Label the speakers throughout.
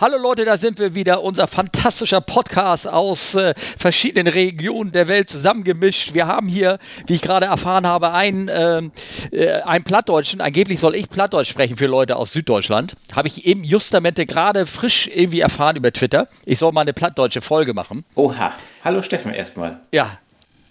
Speaker 1: Hallo Leute, da sind wir wieder, unser fantastischer Podcast aus äh, verschiedenen Regionen der Welt zusammengemischt. Wir haben hier, wie ich gerade erfahren habe, einen, ähm, äh, einen Plattdeutschen. Angeblich soll ich Plattdeutsch sprechen für Leute aus Süddeutschland. Habe ich eben justamente gerade frisch irgendwie erfahren über Twitter. Ich soll mal eine plattdeutsche Folge machen.
Speaker 2: Oha. Hallo Steffen erstmal.
Speaker 1: Ja,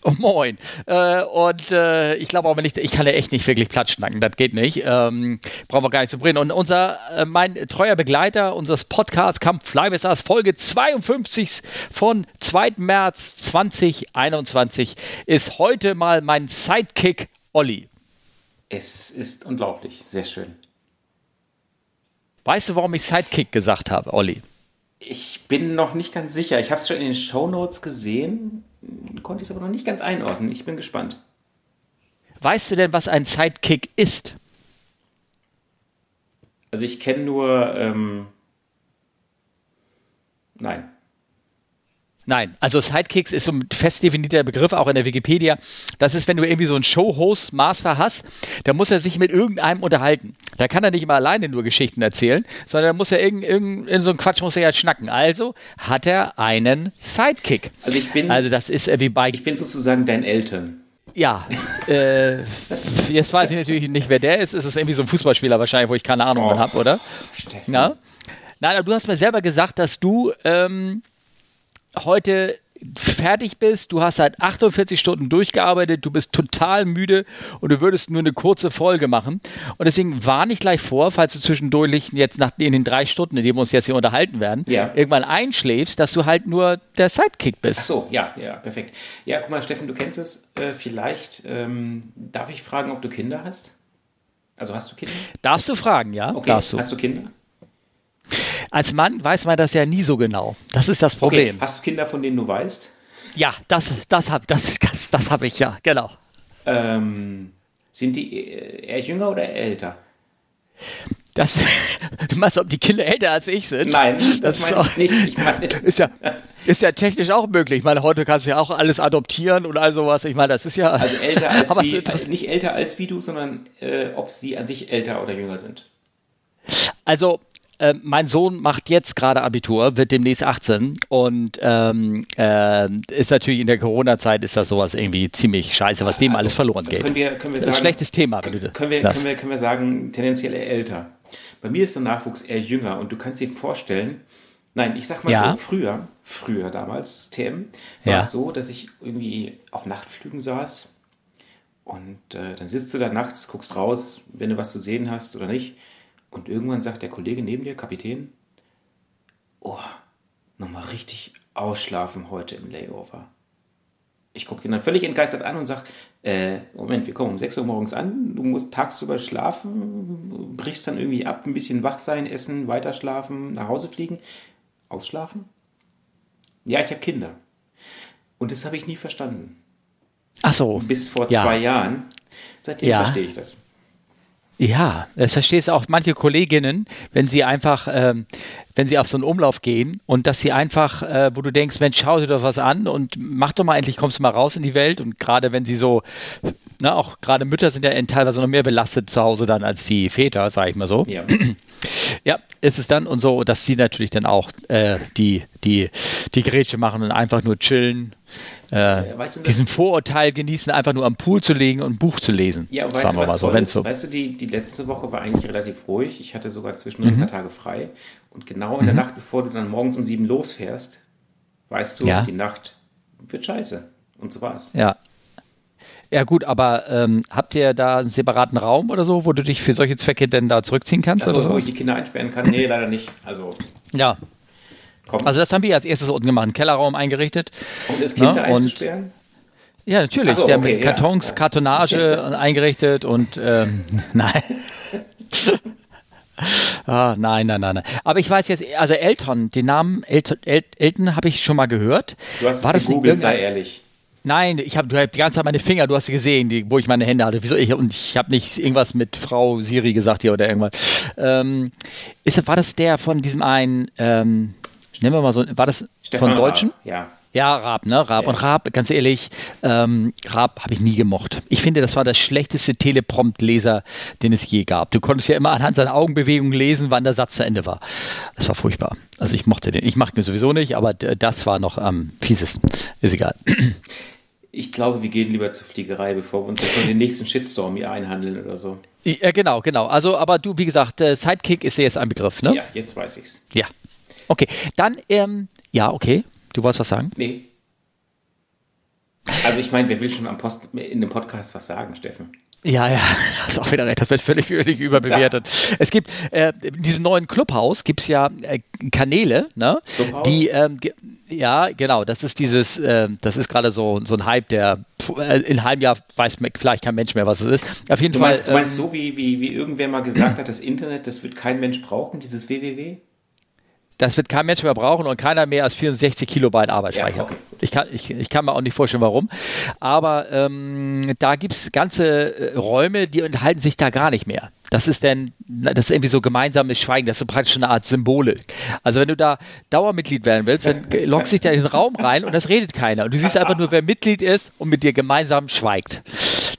Speaker 1: Oh, moin. Äh, und äh, ich glaube auch, wenn ich, ich kann ja echt nicht wirklich Platz schnacken, das geht nicht. Ähm, brauchen wir gar nicht zu bringen. Und unser, äh, mein treuer Begleiter unseres Podcasts Kampf Flywissers Folge 52 von 2. März 2021 ist heute mal mein Sidekick Olli.
Speaker 2: Es ist unglaublich, sehr schön.
Speaker 1: Weißt du, warum ich Sidekick gesagt habe, Olli?
Speaker 2: Ich bin noch nicht ganz sicher. Ich habe es schon in den Show Notes gesehen konnte ich es aber noch nicht ganz einordnen. Ich bin gespannt.
Speaker 1: Weißt du denn, was ein Sidekick ist?
Speaker 2: Also ich kenne nur. Ähm Nein.
Speaker 1: Nein, also Sidekicks ist so ein fest definierter Begriff, auch in der Wikipedia. Das ist, wenn du irgendwie so einen Show-Host, Master hast, dann muss er sich mit irgendeinem unterhalten. Da kann er nicht immer alleine nur Geschichten erzählen, sondern da muss er irgend, irgend, in so einem Quatsch muss er ja schnacken. Also hat er einen Sidekick.
Speaker 2: Also ich bin,
Speaker 1: also das ist wie bei.
Speaker 2: Ich bin sozusagen dein Eltern.
Speaker 1: Ja, äh, jetzt weiß ich natürlich nicht, wer der ist. Es ist irgendwie so ein Fußballspieler wahrscheinlich, wo ich keine Ahnung oh, habe, oder? Steffen. Ja? Nein, aber du hast mir selber gesagt, dass du ähm, heute fertig bist, du hast seit 48 Stunden durchgearbeitet, du bist total müde und du würdest nur eine kurze Folge machen. Und deswegen warne ich gleich vor, falls du zwischendurch jetzt nach in den drei Stunden, in denen wir uns jetzt hier unterhalten werden, ja. irgendwann einschläfst, dass du halt nur der Sidekick bist.
Speaker 2: Ach so, ja, ja, perfekt. Ja, guck mal, Steffen, du kennst es äh, vielleicht. Ähm, darf ich fragen, ob du Kinder hast? Also hast du Kinder?
Speaker 1: Darfst du fragen, ja?
Speaker 2: Okay,
Speaker 1: Darfst du.
Speaker 2: hast du Kinder?
Speaker 1: Als Mann weiß man das ja nie so genau. Das ist das Problem.
Speaker 2: Okay. Hast du Kinder, von denen du weißt?
Speaker 1: Ja, das, das habe das, das, das hab ich, ja, genau.
Speaker 2: Ähm, sind die eher jünger oder älter?
Speaker 1: Das, du meinst, ob die Kinder älter als ich sind?
Speaker 2: Nein, das, das meine ich nicht. Ich meine,
Speaker 1: ist, ja, ist ja technisch auch möglich. Ich meine, heute kannst du ja auch alles adoptieren und all sowas. Ich meine, das ist ja.
Speaker 2: Also älter als wie, also nicht älter als wie du, sondern äh, ob sie an sich älter oder jünger sind.
Speaker 1: Also äh, mein Sohn macht jetzt gerade Abitur, wird demnächst 18 und ähm, äh, ist natürlich in der Corona-Zeit ist das sowas irgendwie ziemlich scheiße, was dem also, alles verloren geht.
Speaker 2: Können wir, können wir
Speaker 1: das ist ein schlechtes Thema.
Speaker 2: Du können, wir, können, wir, können wir sagen, tendenziell eher älter. Bei mir ist der Nachwuchs eher jünger und du kannst dir vorstellen, nein, ich sag mal ja. so, früher, früher damals, TM, war ja. es so, dass ich irgendwie auf Nachtflügen saß und äh, dann sitzt du da nachts, guckst raus, wenn du was zu sehen hast oder nicht und irgendwann sagt der Kollege neben dir, Kapitän, oh, nochmal richtig ausschlafen heute im Layover. Ich gucke ihn dann völlig entgeistert an und sage, äh, Moment, wir kommen um 6 Uhr morgens an, du musst tagsüber schlafen, brichst dann irgendwie ab, ein bisschen wach sein, essen, weiter schlafen, nach Hause fliegen, ausschlafen? Ja, ich habe Kinder. Und das habe ich nie verstanden.
Speaker 1: Ach so.
Speaker 2: Bis vor ja. zwei Jahren. Seitdem ja. verstehe ich das.
Speaker 1: Ja, das verstehst auch manche Kolleginnen, wenn sie einfach, ähm, wenn sie auf so einen Umlauf gehen und dass sie einfach, äh, wo du denkst, Mensch, schau dir doch was an und mach doch mal endlich, kommst du mal raus in die Welt und gerade wenn sie so, ne, auch gerade Mütter sind ja teilweise noch mehr belastet zu Hause dann als die Väter, sag ich mal so. Ja. Ja, ist es dann und so, dass sie natürlich dann auch äh, die, die, die Grätsche machen und einfach nur chillen äh, weißt du, diesen Vorurteil genießen, einfach nur am Pool zu legen und ein Buch zu lesen.
Speaker 2: Ja, weißt du, was so, ist? so. Weißt du, die, die letzte Woche war eigentlich relativ ruhig. Ich hatte sogar zwischendurch mhm. ein paar Tage frei. Und genau in mhm. der Nacht, bevor du dann morgens um sieben losfährst, weißt du, ja. die Nacht wird scheiße. Und so war es.
Speaker 1: Ja. Ja gut, aber ähm, habt ihr da einen separaten Raum oder so, wo du dich für solche Zwecke denn da zurückziehen kannst?
Speaker 2: Also,
Speaker 1: oder
Speaker 2: wo ich die Kinder einsperren kann? Nee, leider nicht. Also
Speaker 1: ja, Komm. Also das haben wir als erstes unten gemacht, einen Kellerraum eingerichtet.
Speaker 2: Und das Kind ne? einzusperren?
Speaker 1: Ja, natürlich. So, der okay, mit Kartons, ja. Kartonage eingerichtet und ähm, nein. ah, nein, nein, nein, nein. Aber ich weiß jetzt, also Elton, den Namen Elton, El Elton habe ich schon mal gehört.
Speaker 2: Du hast War es gegoogelt, sei ehrlich.
Speaker 1: Nein, ich habe die ganze Zeit meine Finger, du hast gesehen, die, wo ich meine Hände hatte. Wieso ich, und ich habe nicht irgendwas mit Frau Siri gesagt hier oder irgendwas. Ähm, ist, war das der von diesem einen, ähm, nennen wir mal so, war das
Speaker 2: Stefan
Speaker 1: von Deutschen?
Speaker 2: Ja.
Speaker 1: Ja, Raab, ne? Raab. Ja. Und Raab, ganz ehrlich, ähm, Raab habe ich nie gemocht. Ich finde, das war der schlechteste Teleprompt-Leser, den es je gab. Du konntest ja immer anhand seiner Augenbewegungen lesen, wann der Satz zu Ende war. Das war furchtbar. Also ich mochte den. Ich mache mir sowieso nicht, aber das war noch am fiesesten. Ist egal.
Speaker 2: Ich glaube, wir gehen lieber zur Fliegerei, bevor wir uns von den nächsten Shitstorm hier einhandeln oder so.
Speaker 1: Ja, genau, genau. Also, aber du, wie gesagt, äh, Sidekick ist ja jetzt ein Begriff, ne?
Speaker 2: Ja, jetzt weiß ich's.
Speaker 1: Ja. Okay, dann, ähm, ja, okay. Du wolltest was sagen?
Speaker 2: Nee. Also ich meine, wer will schon am Post in dem Podcast was sagen, Steffen?
Speaker 1: Ja, ja, hast auch wieder recht. Das wird völlig, völlig überbewertet. Ja. Es gibt äh, in diesem neuen Clubhaus gibt es ja äh, Kanäle, ne? Clubhaus? Die ähm, ja, genau. Das ist dieses, äh, das ist gerade so, so ein Hype, der äh, in einem halben Jahr weiß vielleicht kein Mensch mehr, was es ist. Auf jeden
Speaker 2: du
Speaker 1: Fall.
Speaker 2: Meinst, du meinst ähm, so, wie, wie, wie irgendwer mal gesagt hat, das Internet, das wird kein Mensch brauchen, dieses www?
Speaker 1: Das wird kein Mensch mehr brauchen und keiner mehr als 64 Kilobyte Arbeitsspeicher. Ja, okay. ich, kann, ich, ich kann mir auch nicht vorstellen, warum. Aber ähm, da gibt es ganze äh, Räume, die enthalten sich da gar nicht mehr. Das ist denn, das ist irgendwie so gemeinsames Schweigen, das ist so praktisch eine Art Symbole. Also wenn du da Dauermitglied werden willst, dann loggst dich da in den Raum rein und das redet keiner. Und du siehst einfach nur, wer Mitglied ist und mit dir gemeinsam schweigt.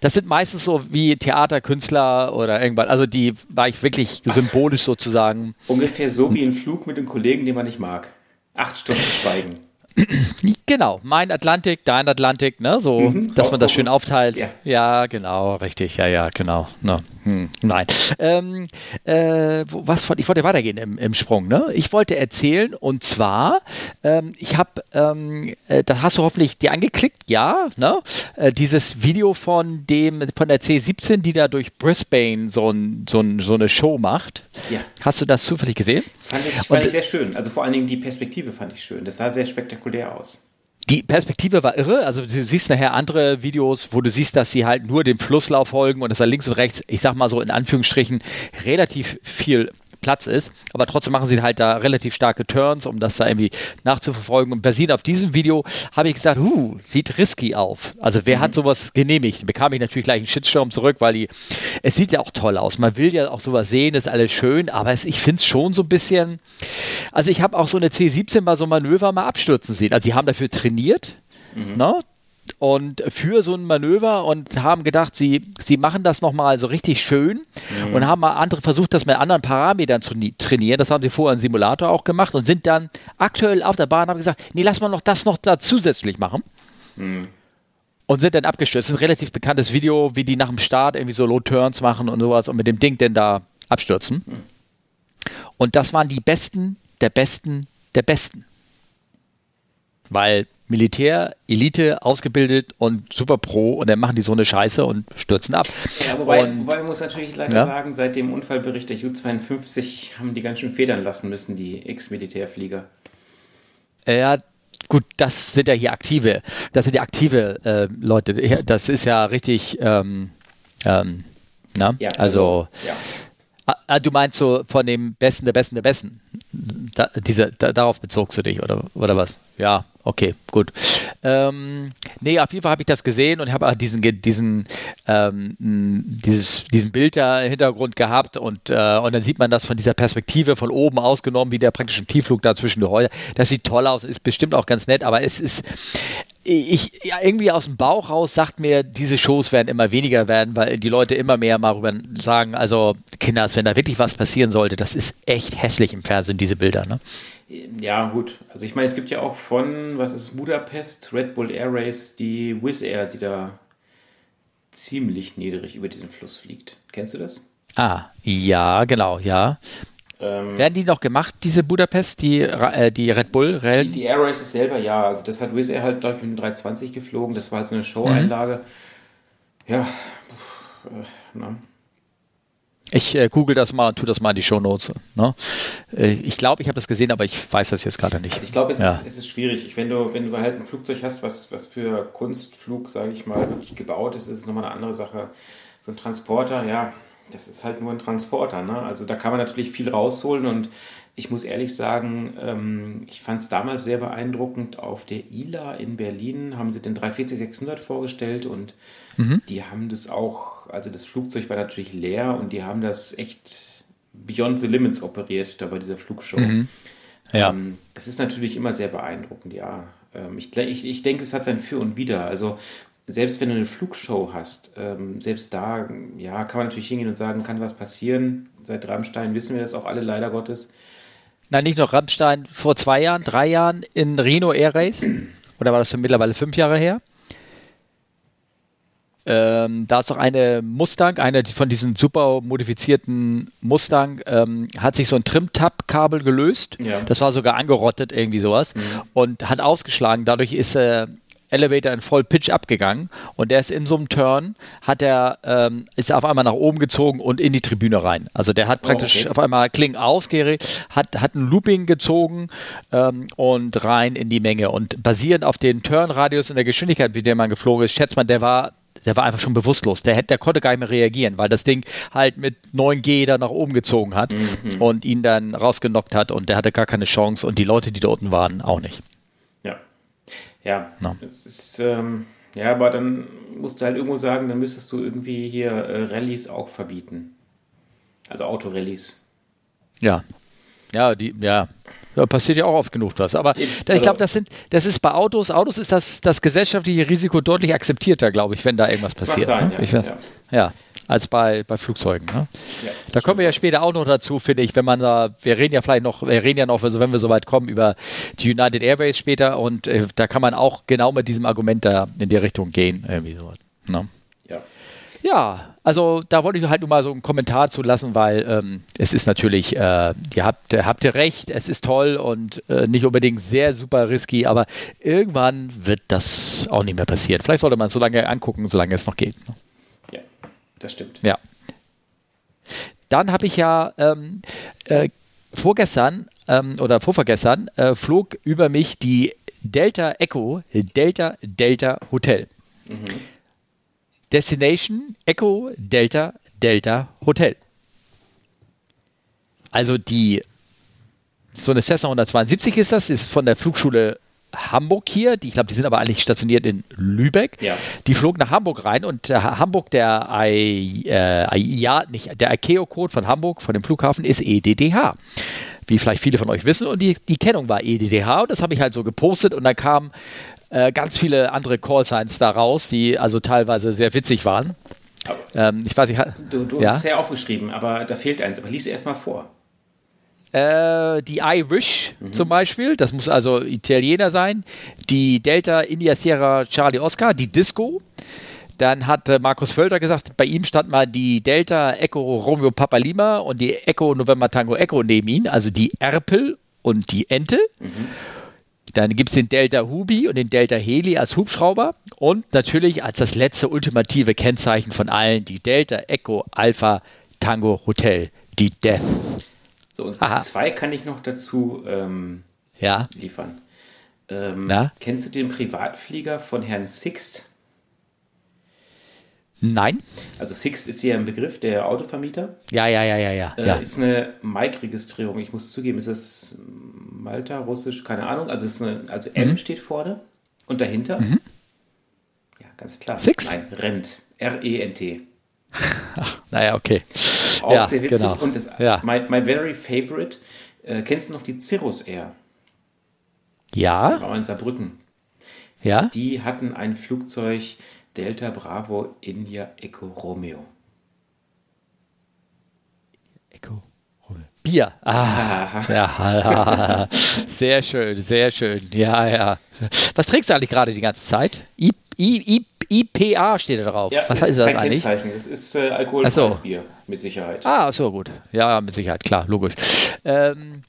Speaker 1: Das sind meistens so wie Theaterkünstler oder irgendwas. Also die war ich wirklich symbolisch sozusagen.
Speaker 2: Ungefähr so wie ein Flug mit einem Kollegen, den man nicht mag. Acht Stunden Schweigen.
Speaker 1: Genau, mein Atlantik, dein Atlantik, ne, so, mhm, dass man das schön aufteilt. Ja. ja. genau, richtig, ja, ja, genau. Ne. Hm, nein. Ähm, äh, was, ich wollte weitergehen im, im Sprung. Ne? Ich wollte erzählen und zwar, ähm, ich habe, ähm, äh, das hast du hoffentlich dir angeklickt, ja, ne? Äh, dieses Video von dem von der C17, die da durch Brisbane so, ein, so, ein, so eine Show macht. Ja. Hast du das zufällig gesehen?
Speaker 2: Fand ich, fand ich sehr schön. Also vor allen Dingen die Perspektive fand ich schön. Das sah sehr spektakulär aus
Speaker 1: die Perspektive war irre. Also du siehst nachher andere Videos, wo du siehst, dass sie halt nur dem Flusslauf folgen und dass da links und rechts, ich sag mal so in Anführungsstrichen, relativ viel Platz ist. Aber trotzdem machen sie halt da relativ starke Turns, um das da irgendwie nachzuverfolgen. Und basierend auf diesem Video habe ich gesagt, huh, sieht risky auf. Also wer mhm. hat sowas genehmigt? Bekam ich natürlich gleich einen Shitstorm zurück, weil die, es sieht ja auch toll aus. Man will ja auch sowas sehen, ist alles schön, aber es, ich finde es schon so ein bisschen, also ich habe auch so eine C17 mal so Manöver mal abstürzen sehen. Also die haben dafür trainiert. Mhm. Ne? Und für so ein Manöver und haben gedacht, sie, sie machen das nochmal so richtig schön mhm. und haben mal andere versucht, das mit anderen Parametern zu trainieren. Das haben sie vorher im Simulator auch gemacht und sind dann aktuell auf der Bahn haben gesagt, nee, lass mal noch das noch da zusätzlich machen. Mhm. Und sind dann abgestürzt. Das ist ein relativ bekanntes Video, wie die nach dem Start irgendwie so Low Turns machen und sowas und mit dem Ding denn da abstürzen. Mhm. Und das waren die Besten der Besten der Besten. Weil Militär, Elite, ausgebildet und super pro und dann machen die so eine Scheiße und stürzen ab.
Speaker 2: Ja, wobei, und, wobei man muss natürlich leider ja? sagen, seit dem Unfallbericht der Ju-52 haben die ganz schön federn lassen müssen, die Ex-Militärflieger.
Speaker 1: Ja, gut, das sind ja hier aktive, das sind ja aktive äh, Leute. Das ist ja richtig, ähm, ähm, na? Ja, also, also ja. Ah, ah, du meinst so von dem Besten der Besten der Besten. Da, diese, da, darauf bezogst du dich, oder, oder was? Ja, okay, gut. Ähm, nee, auf jeden Fall habe ich das gesehen und habe auch diesen, diesen, ähm, dieses, diesen Bild da im Hintergrund gehabt und, äh, und dann sieht man das von dieser Perspektive von oben ausgenommen, wie der praktisch im Tiefflug da zwischen den Häusern. Das sieht toll aus, ist bestimmt auch ganz nett, aber es ist, ich, ja, irgendwie aus dem Bauch raus sagt mir, diese Shows werden immer weniger werden, weil die Leute immer mehr mal rüber sagen, also Kinders, wenn da wirklich was passieren sollte, das ist echt hässlich im Fernsehen, diese Bilder, ne?
Speaker 2: Ja, gut. Also ich meine, es gibt ja auch von, was ist Budapest, Red Bull Air Race, die Wizz Air, die da ziemlich niedrig über diesen Fluss fliegt. Kennst du das?
Speaker 1: Ah, ja, genau, ja. Ähm, Werden die noch gemacht, diese Budapest, die, äh, die Red Bull
Speaker 2: Die, die Air Races selber, ja. Also das hat Wizz Air halt, glaube ich, mit dem 320 geflogen. Das war halt so eine Show-Einlage. Mhm. Ja,
Speaker 1: äh, na. Ich äh, google das mal und tue das mal in die Shownotes. Ne? Äh, ich glaube, ich habe das gesehen, aber ich weiß das jetzt gerade nicht. Also
Speaker 2: ich glaube, es, ja. es, ist schwierig. Wenn du, wenn du halt ein Flugzeug hast, was, was für Kunstflug, sage ich mal, wirklich gebaut ist, ist es nochmal eine andere Sache. So ein Transporter, ja, das ist halt nur ein Transporter. Ne? Also da kann man natürlich viel rausholen und ich muss ehrlich sagen, ähm, ich fand es damals sehr beeindruckend. Auf der ILA in Berlin haben sie den 340-600 vorgestellt und mhm. die haben das auch, also das Flugzeug war natürlich leer und die haben das echt beyond the limits operiert da bei dieser Flugshow. Mhm. Ja. Ähm, das ist natürlich immer sehr beeindruckend, ja. Ähm, ich, ich, ich denke, es hat sein Für und Wider. Also selbst wenn du eine Flugshow hast, ähm, selbst da, ja, kann man natürlich hingehen und sagen, kann was passieren. Seit Rammstein wissen wir das auch alle leider Gottes.
Speaker 1: Nein, nicht nur Rammstein, vor zwei Jahren, drei Jahren in Reno Air Race. Oder war das schon mittlerweile fünf Jahre her? Ähm, da ist doch eine Mustang, eine von diesen super modifizierten Mustang, ähm, hat sich so ein Trim-Tab-Kabel gelöst. Ja. Das war sogar angerottet, irgendwie sowas. Mhm. Und hat ausgeschlagen. Dadurch ist äh, Elevator in voll Pitch abgegangen und der ist in so einem Turn, hat er, ähm, ist auf einmal nach oben gezogen und in die Tribüne rein. Also der hat oh, praktisch oh, okay. auf einmal Kling ausgeregt, hat, hat ein Looping gezogen ähm, und rein in die Menge. Und basierend auf den Turnradius und der Geschwindigkeit, wie der man geflogen ist, schätzt man, der war der war einfach schon bewusstlos. Der, der konnte gar nicht mehr reagieren, weil das Ding halt mit 9G da nach oben gezogen hat mhm. und ihn dann rausgenockt hat und der hatte gar keine Chance und die Leute, die dort waren, auch nicht.
Speaker 2: Ja, no. ist, ähm, ja, aber dann musst du halt irgendwo sagen, dann müsstest du irgendwie hier äh, Rallyes auch verbieten. Also Autorallies.
Speaker 1: Ja. Ja, die, ja, da passiert ja auch oft genug was. Aber da, ich glaube, das sind, das ist bei Autos, Autos ist das, das gesellschaftliche Risiko deutlich akzeptierter, glaube ich, wenn da irgendwas passiert. Sein, ne? ja, ich, ja. ja als bei, bei Flugzeugen. Ne? Ja, da kommen wir ja später auch noch dazu, finde ich, wenn man da, wir reden ja vielleicht noch, wir reden ja noch, also wenn wir soweit kommen, über die United Airways später und äh, da kann man auch genau mit diesem Argument da in die Richtung gehen. Irgendwie so. Ne? Ja. Ja, also da wollte ich halt nur mal so einen Kommentar zu lassen, weil ähm, es ist natürlich, äh, ihr habt, habt ihr recht, es ist toll und äh, nicht unbedingt sehr super risky, aber irgendwann wird das auch nicht mehr passieren. Vielleicht sollte man es so lange angucken, solange es noch geht. Ne?
Speaker 2: Das stimmt.
Speaker 1: Ja. Dann habe ich ja ähm, äh, vorgestern ähm, oder vorvergestern äh, flog über mich die Delta Echo Delta Delta Hotel. Mhm. Destination Echo Delta Delta Hotel. Also die so eine Cessna 172 ist das, ist von der Flugschule Hamburg hier, die, ich glaube, die sind aber eigentlich stationiert in Lübeck. Ja. Die flog nach Hamburg rein und äh, Hamburg, der I, äh, ja, nicht, der ICAO-Code von Hamburg, von dem Flughafen, ist EDDH. Wie vielleicht viele von euch wissen. Und die, die Kennung war EDDH und das habe ich halt so gepostet und dann kamen äh, ganz viele andere Callsigns da raus, die also teilweise sehr witzig waren.
Speaker 2: Ähm, ich weiß nicht, du, du ja? hast es ja aufgeschrieben, aber da fehlt eins. Aber lies erst mal vor.
Speaker 1: Äh, die Irish mhm. zum Beispiel, das muss also Italiener sein. Die Delta India Sierra Charlie Oscar, die Disco. Dann hat äh, Markus Völter gesagt, bei ihm stand mal die Delta Echo Romeo Papa Lima und die Echo November Tango Echo neben ihm, also die Erpel und die Ente. Mhm. Dann gibt es den Delta Hubi und den Delta Heli als Hubschrauber und natürlich als das letzte ultimative Kennzeichen von allen die Delta Echo Alpha Tango Hotel, die Death.
Speaker 2: So, und Aha. zwei kann ich noch dazu ähm, ja. liefern. Ähm? Kennst du den Privatflieger von Herrn Sixt?
Speaker 1: Nein.
Speaker 2: Also Sixt ist ja ein Begriff, der Autovermieter.
Speaker 1: Ja, ja, ja, ja, ja.
Speaker 2: Äh,
Speaker 1: ja.
Speaker 2: Ist eine Mike-Registrierung. Ich muss zugeben, ist das Malta, Russisch, keine Ahnung. Also ist eine, also M mhm. steht vorne und dahinter. Mhm. Ja, ganz klar.
Speaker 1: Six?
Speaker 2: Nein, Rent. R-E-N-T.
Speaker 1: Ach, naja, okay.
Speaker 2: Auch ja, sehr witzig. Genau. Und das, ja. my, my very favorite, äh, kennst du noch die Cirrus Air?
Speaker 1: Ja.
Speaker 2: War in Saarbrücken.
Speaker 1: Ja.
Speaker 2: Die hatten ein Flugzeug Delta Bravo India Echo Romeo.
Speaker 1: Echo Romeo. Bier. Ah, ja, sehr schön, sehr schön. Ja, ja. Was trinkst du eigentlich gerade die ganze Zeit? I, I, I, IPA steht da drauf. Ja, Was heißt das, das eigentlich? Kennzeichen.
Speaker 2: Das ist äh, alkoholfreies so. Bier, mit Sicherheit.
Speaker 1: Ah, so gut. Ja, mit Sicherheit, klar, logisch. Ähm,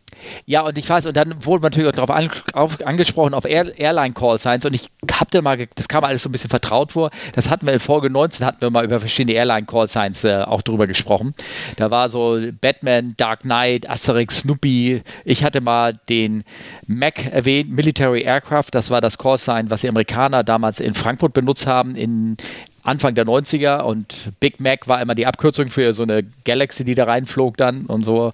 Speaker 1: ja, und ich weiß, und dann wurde man natürlich auch darauf an, auf, angesprochen, auf Air, Airline-Call-Signs. Und ich habe da mal, das kam alles so ein bisschen vertraut vor. Das hatten wir in Folge 19, hatten wir mal über verschiedene Airline-Call-Signs äh, auch drüber gesprochen. Da war so Batman, Dark Knight, Asterix, Snoopy. Ich hatte mal den Mac erwähnt, Military Aircraft. Das war das Call-Sign, was die Amerikaner damals in Frankfurt benutzt haben, in Anfang der 90er und Big Mac war immer die Abkürzung für so eine Galaxy, die da reinflog dann und so.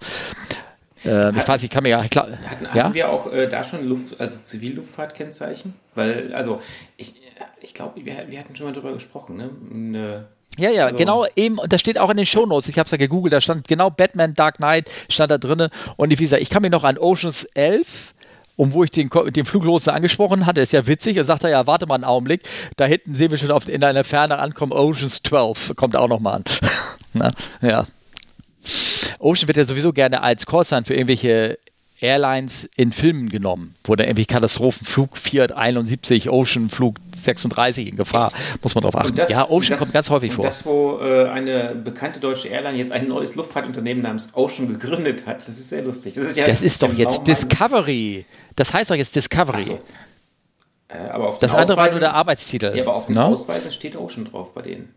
Speaker 1: Äh, ich weiß, ich kann mir ja. Klar,
Speaker 2: hatten, ja? hatten wir auch äh, da schon Luft, also Zivilluftfahrtkennzeichen? Weil, also, ich, ich glaube, wir, wir hatten schon mal drüber gesprochen, ne? Eine,
Speaker 1: ja, ja, also. genau, eben, und das steht auch in den Shownotes. Ich habe es ja gegoogelt, da stand genau Batman Dark Knight, stand da drin. Und wie gesagt, ich kann mich noch an Oceans 11 Und wo ich den, den Fluglotsen angesprochen hatte, ist ja witzig, er sagte ja, warte mal einen Augenblick, da hinten sehen wir schon auf, in einer Ferne ankommen, Oceans 12, kommt auch nochmal an. Na, ja. Ocean wird ja sowieso gerne als Callsign für irgendwelche Airlines in Filmen genommen, wo da irgendwie Katastrophenflug 471, Ocean Flug 36 in Gefahr, muss man drauf achten.
Speaker 2: Das,
Speaker 1: ja, Ocean
Speaker 2: das,
Speaker 1: kommt ganz häufig vor.
Speaker 2: Das, wo äh, eine bekannte deutsche Airline jetzt ein neues Luftfahrtunternehmen namens Ocean gegründet hat, das ist sehr lustig.
Speaker 1: Das ist, ja das ist doch jetzt. Discovery. Das heißt doch jetzt Discovery. So. Äh, aber auf das andere war nur der Arbeitstitel.
Speaker 2: Ja, aber auf den no? Ausweisen steht Ocean drauf bei denen.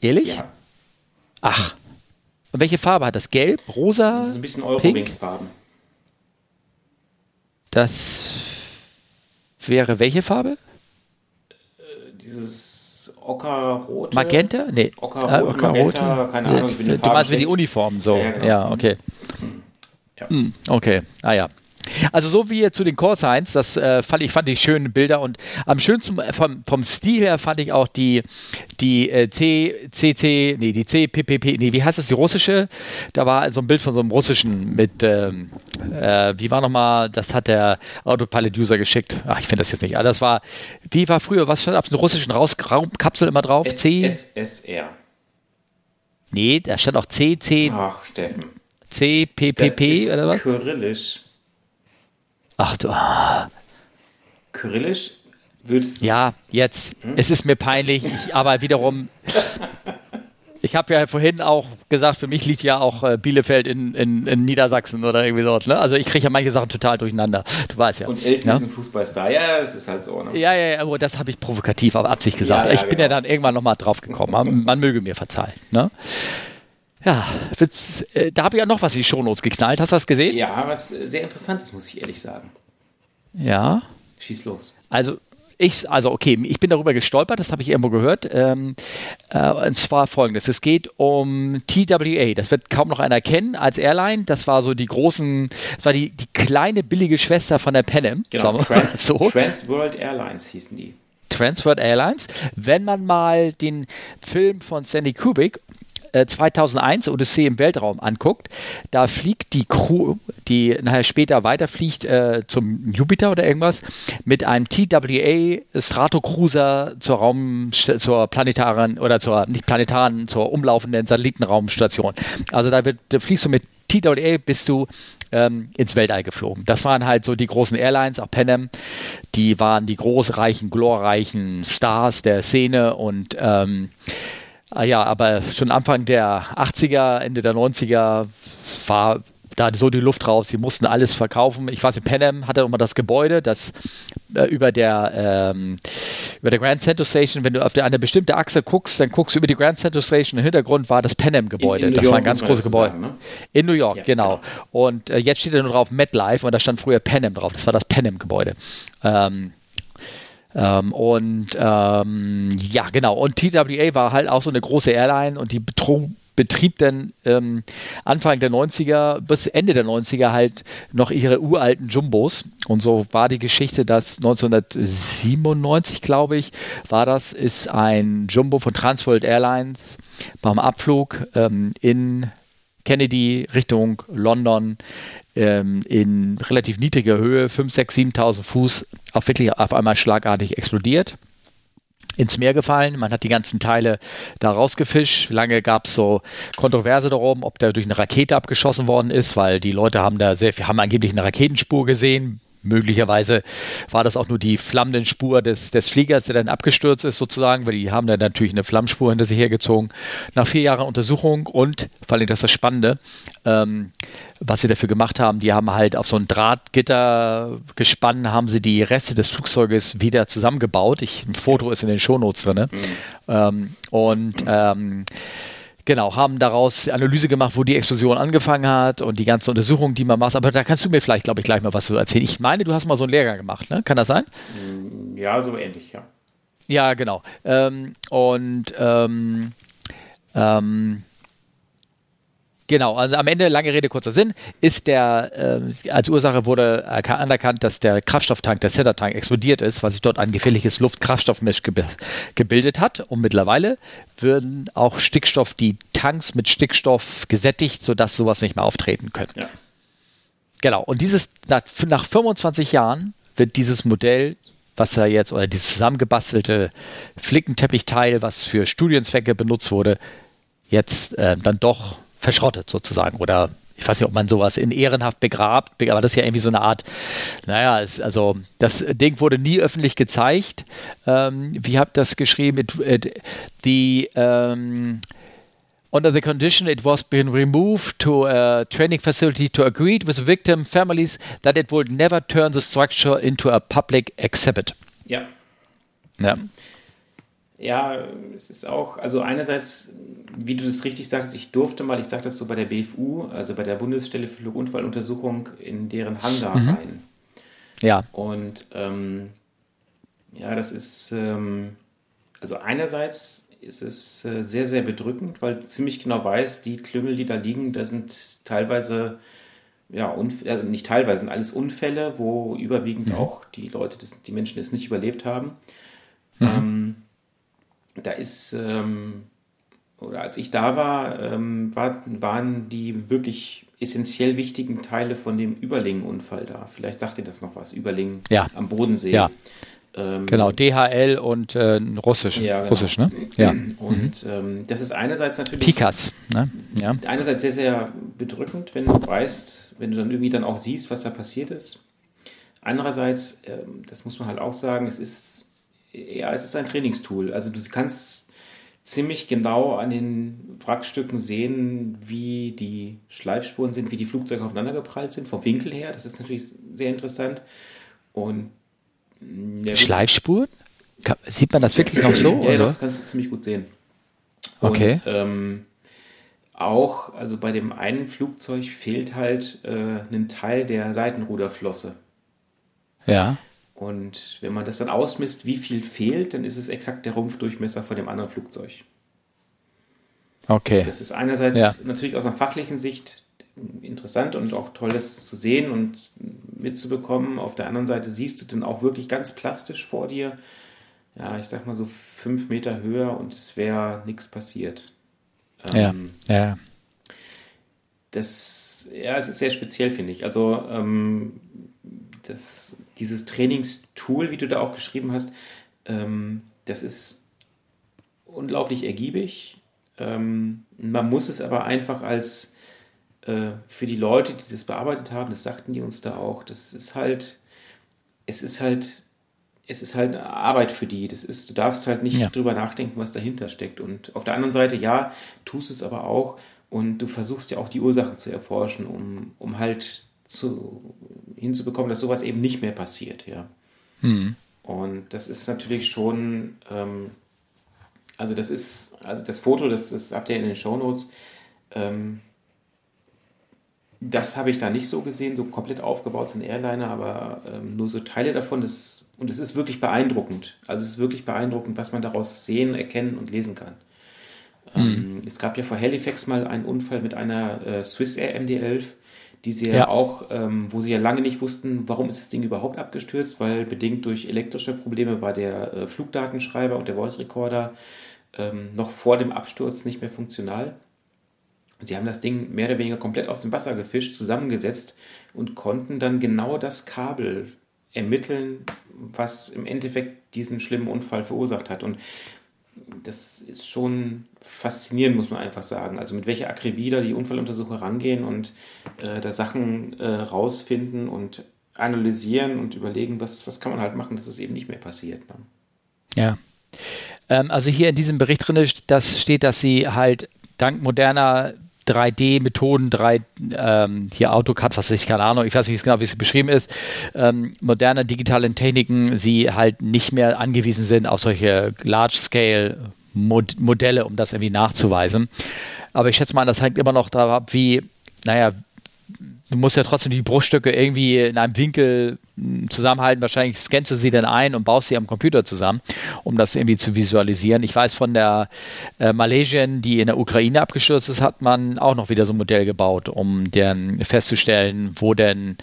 Speaker 1: Ehrlich? Ja. Ach. Und welche Farbe hat das? Gelb, rosa? Das
Speaker 2: ist ein bisschen Eurowings-Farben.
Speaker 1: Das wäre welche Farbe?
Speaker 2: Äh, dieses Ockerrot.
Speaker 1: Magenta? Nee.
Speaker 2: Ockerrot, ah, Ockerrot. Magenta, keine Ahnung.
Speaker 1: Du meinst wie die Uniform so. Ja, genau. ja okay. Ja. Hm, okay, ah ja. Also so wie zu den Core Signs, das äh, fand ich fand ich schöne Bilder und am schönsten vom, vom Stil her fand ich auch die die äh, C CC nee die CPPP nee wie heißt das die russische? Da war so ein Bild von so einem russischen mit ähm, äh, wie war nochmal das hat der Autopilot User geschickt. Ach ich finde das jetzt nicht. Aber das war wie war früher was stand auf den russischen Raus Raumkapsel immer drauf?
Speaker 2: S C SSR
Speaker 1: nee da stand auch C C
Speaker 2: ach Steffen.
Speaker 1: CPPP oder was?
Speaker 2: Kyrillisch
Speaker 1: Ach du. Ah.
Speaker 2: Kyrillisch würdest
Speaker 1: du. Ja, jetzt. Hm? Es ist mir peinlich, ich, aber wiederum. ich habe ja vorhin auch gesagt, für mich liegt ja auch äh, Bielefeld in, in, in, Niedersachsen oder irgendwie dort. Ne? Also ich kriege ja manche Sachen total durcheinander. Du weißt ja.
Speaker 2: Und Elton ja? ist ein Fußballstar. Ja, das ist halt so. Ne?
Speaker 1: Ja, ja, ja, aber das habe ich provokativ auf Absicht gesagt. Ja, ja, ich bin genau. ja dann irgendwann nochmal drauf gekommen. Man, man, möge mir verzeihen. Ne? Ja, äh, da habe ich ja noch was in die Shownotes geknallt. Hast du das gesehen?
Speaker 2: Ja, was sehr interessant ist, muss ich ehrlich sagen.
Speaker 1: Ja.
Speaker 2: Schieß los.
Speaker 1: Also, ich, also okay, ich bin darüber gestolpert, das habe ich irgendwo gehört. Ähm, äh, und zwar folgendes: Es geht um TWA. Das wird kaum noch einer kennen als Airline. Das war so die großen, das war die, die kleine billige Schwester von der Panem.
Speaker 2: Genau, Trans, so. Trans World Airlines hießen die.
Speaker 1: Transworld Airlines. Wenn man mal den Film von Stanley Kubrick 2001 äh, Odyssee im Weltraum anguckt, da fliegt die Crew, die nachher später weiterfliegt äh, zum Jupiter oder irgendwas, mit einem TWA Stratocruiser zur Raum, zur planetaren oder zur nicht planetaren, zur umlaufenden Satellitenraumstation. Also da, wird, da fliegst du mit TWA bist du ähm, ins Weltall geflogen. Das waren halt so die großen Airlines, auch Pan die waren die großreichen, glorreichen Stars der Szene und ähm, Ah ja, aber schon Anfang der 80er, Ende der 90er war da so die Luft raus. Sie mussten alles verkaufen. Ich weiß, nicht, Panem hatte immer das Gebäude, das äh, über der ähm, über der Grand Central Station, wenn du auf der, eine bestimmte Achse guckst, dann guckst du über die Grand Central Station. Im Hintergrund war das Panem Gebäude. Das war ein ganz großes Gebäude. Sagen, ne? In New York, ja, genau. genau. Und äh, jetzt steht da nur drauf MetLife und da stand früher Panem drauf. Das war das Panem Gebäude. Ähm, ähm, und ähm, ja, genau. Und TWA war halt auch so eine große Airline und die betrug betrieb dann ähm, Anfang der 90er bis Ende der 90er halt noch ihre uralten Jumbos. Und so war die Geschichte, dass 1997, glaube ich, war das, ist ein Jumbo von Transworld Airlines beim Abflug ähm, in Kennedy Richtung London ähm, in relativ niedriger Höhe, 5, 6, 7.000 Fuß, auch wirklich auf einmal schlagartig explodiert ins Meer gefallen. Man hat die ganzen Teile da rausgefischt. Lange gab es so Kontroverse darum, ob der durch eine Rakete abgeschossen worden ist, weil die Leute haben da sehr viel, haben angeblich eine Raketenspur gesehen. Möglicherweise war das auch nur die flammende Spur des, des Fliegers, der dann abgestürzt ist, sozusagen, weil die haben dann natürlich eine Flammspur hinter sich hergezogen. Nach vier Jahren Untersuchung und, vor allem das ist das Spannende, ähm, was sie dafür gemacht haben, die haben halt auf so ein Drahtgitter gespannt, haben sie die Reste des Flugzeuges wieder zusammengebaut. Ich, ein Foto ist in den Shownotes drin. Mhm. Ähm, und ähm, Genau, haben daraus Analyse gemacht, wo die Explosion angefangen hat und die ganze Untersuchung, die man macht. Aber da kannst du mir vielleicht, glaube ich, gleich mal was zu erzählen. Ich meine, du hast mal so einen Lehrgang gemacht, ne? Kann das sein?
Speaker 2: Mm, ja, so ähnlich, ja.
Speaker 1: Ja, genau. Ähm, und ähm, ähm, Genau, also am Ende, lange Rede, kurzer Sinn, ist der, äh, als Ursache wurde anerkannt, dass der Kraftstofftank, der Setter-Tank explodiert ist, was sich dort ein gefährliches Luft-Kraftstoffmisch ge gebildet hat. Und mittlerweile würden auch Stickstoff, die Tanks mit Stickstoff gesättigt, sodass sowas nicht mehr auftreten könnte. Ja. genau. Und dieses, nach, nach 25 Jahren wird dieses Modell, was da jetzt, oder dieses zusammengebastelte Flickenteppichteil, was für Studienzwecke benutzt wurde, jetzt äh, dann doch verschrottet sozusagen oder ich weiß nicht, ob man sowas in ehrenhaft begrabt, aber das ist ja irgendwie so eine Art, naja, es, also das Ding wurde nie öffentlich gezeigt. Ähm, wie habt ihr das geschrieben? It, it, the, um, under the condition it was being removed to a training facility to agree with victim families that it would never turn the structure into a public exhibit.
Speaker 2: Ja. Ja. Ja, es ist auch, also einerseits, wie du das richtig sagst, ich durfte mal, ich sage das so bei der BFU, also bei der Bundesstelle für Flugunfalluntersuchung, in deren Hangar mhm. rein.
Speaker 1: Ja.
Speaker 2: Und ähm, ja, das ist, ähm, also einerseits ist es äh, sehr, sehr bedrückend, weil du ziemlich genau weißt, die Klüngel, die da liegen, da sind teilweise, ja, also nicht teilweise, sind alles Unfälle, wo überwiegend mhm. auch die Leute, das, die Menschen es nicht überlebt haben. Mhm. Ähm, da ist, ähm, oder als ich da war, ähm, war, waren die wirklich essentiell wichtigen Teile von dem Überlingen-Unfall da. Vielleicht sagt ihr das noch was, Überlingen
Speaker 1: ja.
Speaker 2: am Bodensee.
Speaker 1: Ja. Ähm, genau, DHL und äh, Russisch.
Speaker 2: Ja, genau.
Speaker 1: Russisch, ne? Ja.
Speaker 2: Und mhm. ähm, das ist einerseits natürlich.
Speaker 1: Tikas, ne?
Speaker 2: Ja. Einerseits sehr, sehr bedrückend, wenn du weißt, wenn du dann irgendwie dann auch siehst, was da passiert ist. Andererseits, ähm, das muss man halt auch sagen, es ist, ja, es ist ein Trainingstool. Also du kannst ziemlich genau an den Wrackstücken sehen, wie die Schleifspuren sind, wie die Flugzeuge aufeinander geprallt sind, vom Winkel her. Das ist natürlich sehr interessant. Und
Speaker 1: ja, Schleifspuren? Sieht man das wirklich noch so?
Speaker 2: ja, oder? das kannst du ziemlich gut sehen.
Speaker 1: Okay.
Speaker 2: Und, ähm, auch, also bei dem einen Flugzeug fehlt halt äh, ein Teil der Seitenruderflosse.
Speaker 1: Ja.
Speaker 2: Und wenn man das dann ausmisst, wie viel fehlt, dann ist es exakt der Rumpfdurchmesser von dem anderen Flugzeug.
Speaker 1: Okay.
Speaker 2: Das ist einerseits ja. natürlich aus einer fachlichen Sicht interessant und auch toll, das zu sehen und mitzubekommen. Auf der anderen Seite siehst du dann auch wirklich ganz plastisch vor dir, ja, ich sag mal so fünf Meter höher und es wäre nichts passiert.
Speaker 1: Ähm, ja, ja.
Speaker 2: Das, ja, es ist sehr speziell, finde ich. Also, ähm, das, dieses Trainingstool, wie du da auch geschrieben hast, ähm, das ist unglaublich ergiebig. Ähm, man muss es aber einfach als äh, für die Leute, die das bearbeitet haben, das sagten die uns da auch, das ist halt, es ist halt, es ist halt Arbeit für die. Das ist, du darfst halt nicht ja. drüber nachdenken, was dahinter steckt. Und auf der anderen Seite, ja, tust es aber auch und du versuchst ja auch die Ursachen zu erforschen, um, um halt zu, hinzubekommen, dass sowas eben nicht mehr passiert, ja.
Speaker 1: Mhm.
Speaker 2: Und das ist natürlich schon, ähm, also das ist, also das Foto, das, das habt ihr in den Shownotes, ähm, das habe ich da nicht so gesehen, so komplett aufgebaut sind Airliner, aber ähm, nur so Teile davon. Das, und es ist wirklich beeindruckend. Also es ist wirklich beeindruckend, was man daraus sehen, erkennen und lesen kann. Mhm. es gab ja vor Halifax mal einen Unfall mit einer äh, Swiss Air MD-11 die sie ja, ja auch, ähm, wo sie ja lange nicht wussten, warum ist das Ding überhaupt abgestürzt, weil bedingt durch elektrische Probleme war der äh, Flugdatenschreiber und der Voice Recorder ähm, noch vor dem Absturz nicht mehr funktional. sie haben das Ding mehr oder weniger komplett aus dem Wasser gefischt, zusammengesetzt und konnten dann genau das Kabel ermitteln, was im Endeffekt diesen schlimmen Unfall verursacht hat. Und das ist schon faszinierend, muss man einfach sagen. Also mit welcher Akribie da die Unfalluntersucher rangehen und äh, da Sachen äh, rausfinden und analysieren und überlegen, was, was kann man halt machen, dass es eben nicht mehr passiert. Ne?
Speaker 1: Ja. Ähm, also hier in diesem Bericht drin das steht, dass sie halt dank moderner 3D-Methoden, 3, ähm, hier AutoCAD, was weiß ich, keine Ahnung, ich weiß nicht genau, wie es beschrieben ist, ähm, moderne digitale Techniken, sie halt nicht mehr angewiesen sind auf solche Large-Scale-Modelle, um das irgendwie nachzuweisen. Aber ich schätze mal, das hängt immer noch darauf ab, wie, naja, du musst ja trotzdem die Bruchstücke irgendwie in einem Winkel hm, zusammenhalten. Wahrscheinlich scannst du sie dann ein und baust sie am Computer zusammen, um das irgendwie zu visualisieren. Ich weiß von der äh, Malaysian, die in der Ukraine abgestürzt ist, hat man auch noch wieder so ein Modell gebaut, um dann festzustellen, wo denn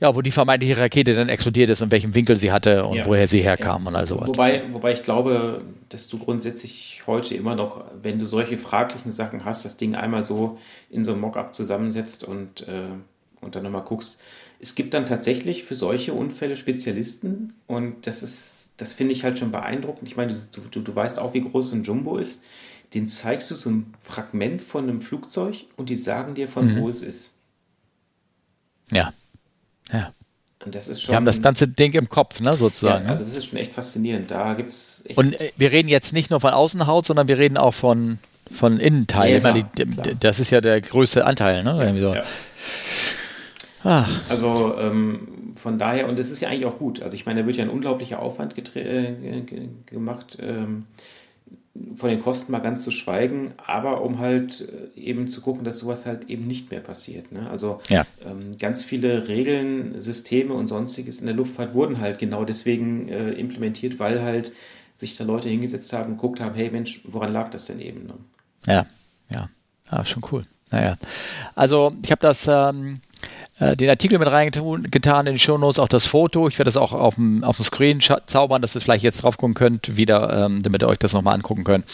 Speaker 1: ja, wo die vermeintliche Rakete dann explodiert ist und welchem Winkel sie hatte und ja. woher sie herkam ja. und all sowas.
Speaker 2: Wobei, wobei ich glaube, dass du grundsätzlich heute immer noch, wenn du solche fraglichen Sachen hast, das Ding einmal so in so einem Mockup zusammensetzt und äh, und dann nochmal guckst, es gibt dann tatsächlich für solche Unfälle Spezialisten und das ist, das finde ich halt schon beeindruckend. Ich meine, du, du, du weißt auch, wie groß ein Jumbo ist. Den zeigst du so ein Fragment von einem Flugzeug und die sagen dir, von mhm. wo es ist.
Speaker 1: Ja. Ja.
Speaker 2: Und das ist
Speaker 1: schon. Wir haben das ganze Ding im Kopf, ne, sozusagen. Ja,
Speaker 2: also das ist schon echt faszinierend. Da gibt's
Speaker 1: Und äh, wir reden jetzt nicht nur von Außenhaut, sondern wir reden auch von, von Innenteil. Ja, die, das ist ja der größte Anteil, ne? So. Ja.
Speaker 2: Ach. Also ähm, von daher, und es ist ja eigentlich auch gut. Also ich meine, da wird ja ein unglaublicher Aufwand äh, gemacht. Ähm, von den Kosten mal ganz zu schweigen, aber um halt äh, eben zu gucken, dass sowas halt eben nicht mehr passiert. Ne? Also ja. ähm, ganz viele Regeln, Systeme und sonstiges in der Luftfahrt wurden halt genau deswegen äh, implementiert, weil halt sich da Leute hingesetzt haben und geguckt haben, hey Mensch, woran lag das denn eben? Ne?
Speaker 1: Ja, ja, ja, schon cool. Naja, also ich habe das ähm, äh, den Artikel mit reingetan in die Shownotes, auch das Foto. Ich werde das auch auf dem, auf dem Screen zaubern, dass ihr vielleicht jetzt drauf gucken könnt, wieder, ähm, damit ihr euch das nochmal angucken könnt,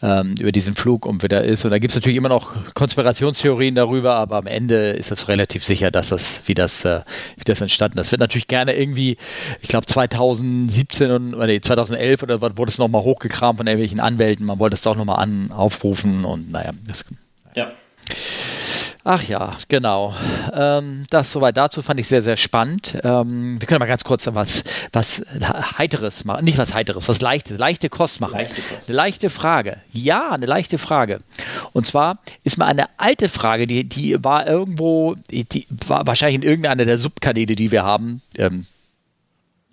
Speaker 1: ähm, über diesen Flug und wie der ist. Und da gibt es natürlich immer noch Konspirationstheorien darüber, aber am Ende ist es relativ sicher, dass das, wie das, äh, wie das entstanden ist. Das wird natürlich gerne irgendwie, ich glaube 2017 und, nee, 2011 oder was wurde es nochmal hochgekramt von irgendwelchen Anwälten. Man wollte es doch nochmal an, aufrufen und naja, das.
Speaker 2: Ja.
Speaker 1: Ach ja, genau. Ähm, das soweit dazu fand ich sehr, sehr spannend. Ähm, wir können mal ganz kurz was, was Heiteres machen. Nicht was Heiteres, was Leichtes. Leichte Kost machen. Leichte Kost. Eine leichte Frage. Ja, eine leichte Frage. Und zwar ist mal eine alte Frage, die, die war irgendwo, die war wahrscheinlich in irgendeiner der Subkanäle, die wir haben. Ähm,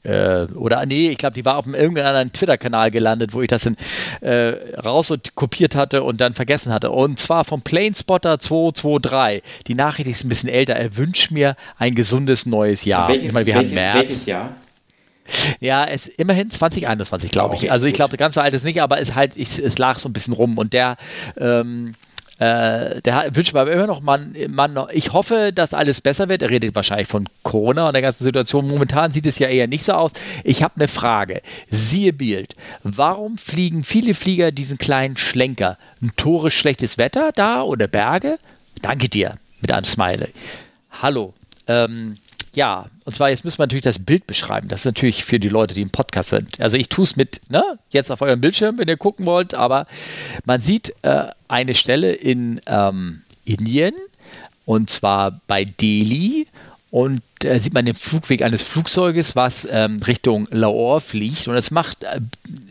Speaker 1: äh, oder nee, ich glaube, die war auf einem irgendeinem Twitter-Kanal gelandet, wo ich das dann äh, raus und kopiert hatte und dann vergessen hatte. Und zwar vom Planespotter 223. Die Nachricht ist ein bisschen älter. Er wünscht mir ein gesundes neues Jahr.
Speaker 2: Welches,
Speaker 1: ich meine, wir
Speaker 2: welches,
Speaker 1: haben März.
Speaker 2: Welches Jahr?
Speaker 1: Ja, es immerhin 2021, glaube ich. Also ich glaube, ganz so alt ist nicht, aber es halt, ich, es lag so ein bisschen rum und der ähm, äh, der wünscht mir aber immer noch, man, man, ich hoffe, dass alles besser wird. Er redet wahrscheinlich von Corona und der ganzen Situation. Momentan sieht es ja eher nicht so aus. Ich habe eine Frage. Siehe Bild. Warum fliegen viele Flieger diesen kleinen Schlenker? Ein Tore schlechtes Wetter da oder Berge? Danke dir mit einem Smiley. Hallo. Ähm, ja, und zwar jetzt müssen wir natürlich das Bild beschreiben. Das ist natürlich für die Leute, die im Podcast sind. Also ich tue es mit, ne, jetzt auf eurem Bildschirm, wenn ihr gucken wollt, aber man sieht äh, eine Stelle in ähm, Indien und zwar bei Delhi und äh, sieht man den Flugweg eines Flugzeuges, was ähm, Richtung Lahore fliegt. Und es macht äh,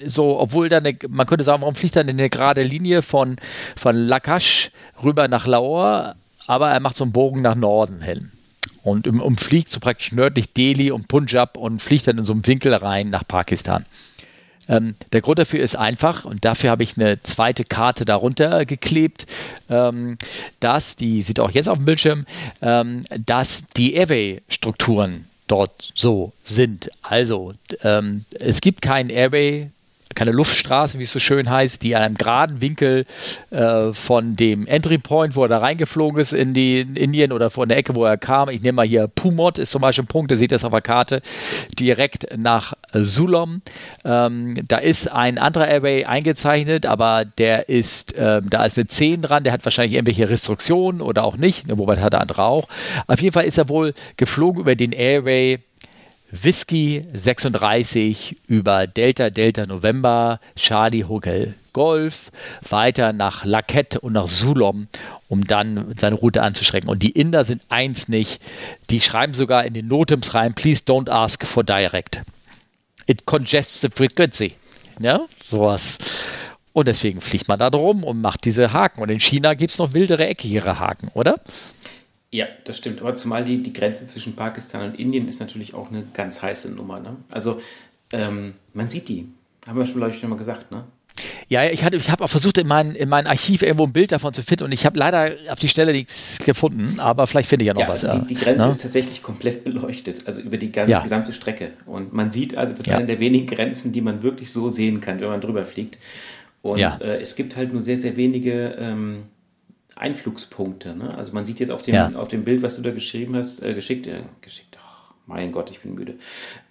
Speaker 1: so, obwohl dann, eine, man könnte sagen, warum fliegt in eine gerade Linie von, von Lakash rüber nach Lahore, aber er macht so einen Bogen nach Norden hin und umfliegt so praktisch nördlich Delhi und Punjab und fliegt dann in so einem Winkel rein nach Pakistan. Ähm, der Grund dafür ist einfach, und dafür habe ich eine zweite Karte darunter geklebt, ähm, dass, die sieht auch jetzt auf dem Bildschirm, ähm, dass die Airway-Strukturen dort so sind. Also ähm, es gibt keinen Airway keine Luftstraße, wie es so schön heißt, die an einem geraden Winkel äh, von dem Entry Point, wo er da reingeflogen ist in die in Indien oder von der Ecke, wo er kam. Ich nehme mal hier Pumot, ist zum Beispiel ein Punkt, ihr seht das auf der Karte, direkt nach Sulom. Ähm, da ist ein anderer Airway eingezeichnet, aber der ist, äh, da ist eine 10 dran, der hat wahrscheinlich irgendwelche Restriktionen oder auch nicht, wobei hat der andere auch. Auf jeden Fall ist er wohl geflogen über den Airway Whisky 36 über Delta Delta November, Charlie Hotel Golf, weiter nach Laket und nach Sulom, um dann seine Route anzuschrecken. Und die Inder sind eins nicht, die schreiben sogar in den Notems rein, please don't ask for direct. It congests the frequency. Ja, sowas. Und deswegen fliegt man da drum und macht diese Haken. Und in China gibt es noch wildere, eckigere Haken, oder?
Speaker 2: Ja, das stimmt. Aber zumal die, die Grenze zwischen Pakistan und Indien ist natürlich auch eine ganz heiße Nummer. Ne? Also ähm, man sieht die. Haben wir schon, glaube ich, schon mal gesagt, ne?
Speaker 1: Ja, ich, ich habe auch versucht, in mein, in mein Archiv irgendwo ein Bild davon zu finden und ich habe leider auf die Stelle nichts gefunden, aber vielleicht finde ich ja noch ja, was.
Speaker 2: Also die, die, Grenze ne? ist tatsächlich komplett beleuchtet, also über die ganze, ja. gesamte Strecke. Und man sieht also, das ist ja. eine der wenigen Grenzen, die man wirklich so sehen kann, wenn man drüber fliegt. Und äh, es gibt halt nur sehr, sehr wenige ähm, Einflugspunkte. Ne? Also man sieht jetzt auf dem, ja. auf dem Bild, was du da geschrieben hast, äh, geschickt, äh, geschickt, oh, mein Gott, ich bin müde.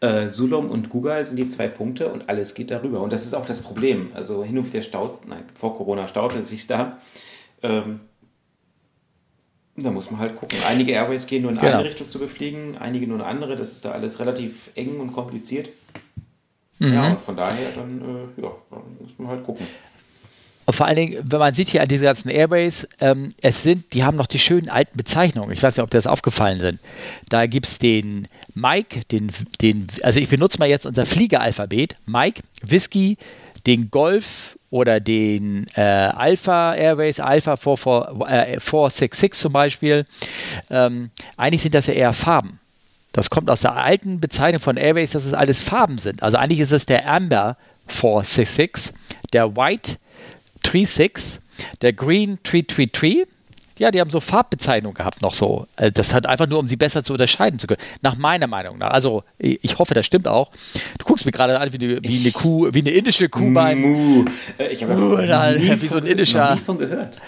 Speaker 2: Äh, Sulom und Google sind die zwei Punkte und alles geht darüber. Und das ist auch das Problem. Also hin und wieder staut, nein, vor Corona staute es sich da. Ähm, Da muss man halt gucken. Einige Airways gehen nur in genau. eine Richtung zu befliegen, einige nur in eine andere. Das ist da alles relativ eng und kompliziert. Mhm. Ja, und von daher dann, äh, ja, dann muss man halt gucken.
Speaker 1: Und vor allen Dingen, wenn man sieht hier an diese ganzen Airways, ähm, es sind, die haben noch die schönen alten Bezeichnungen. Ich weiß nicht, ob dir das aufgefallen sind. Da gibt es den Mike, den, den, also ich benutze mal jetzt unser Fliegeralphabet. Mike, Whisky, den Golf oder den äh, Alpha Airways, Alpha 466 äh, zum Beispiel. Ähm, eigentlich sind das ja eher Farben. Das kommt aus der alten Bezeichnung von Airways, dass es alles Farben sind. Also eigentlich ist es der Amber 466, der White 36, der Green 333 ja, die haben so Farbbezeichnungen gehabt noch so. Äh, das hat einfach nur, um sie besser zu unterscheiden zu können. Nach meiner Meinung nach. Also, ich hoffe, das stimmt auch. Du guckst mir gerade an wie eine, wie eine Kuh, wie eine indische Kuh beim.
Speaker 2: Mu. Äh, ich habe
Speaker 1: ja wie so ein indischer.
Speaker 2: von gehört.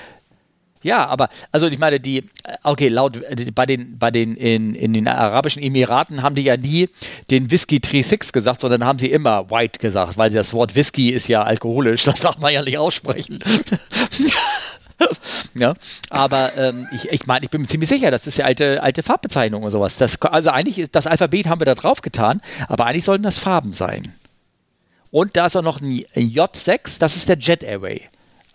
Speaker 1: Ja, aber also ich meine, die, äh, okay, laut bei den, bei den in, in den Arabischen Emiraten haben die ja nie den Whisky 36 gesagt, sondern haben sie immer White gesagt, weil das Wort Whisky ist ja alkoholisch, das darf man ja nicht aussprechen. ja, aber ähm, ich, ich meine, ich bin mir ziemlich sicher, das ist ja alte, alte Farbbezeichnung und sowas. Das, also eigentlich ist das Alphabet haben wir da drauf getan, aber eigentlich sollten das Farben sein. Und da ist auch noch ein J6, das ist der Jet Airway.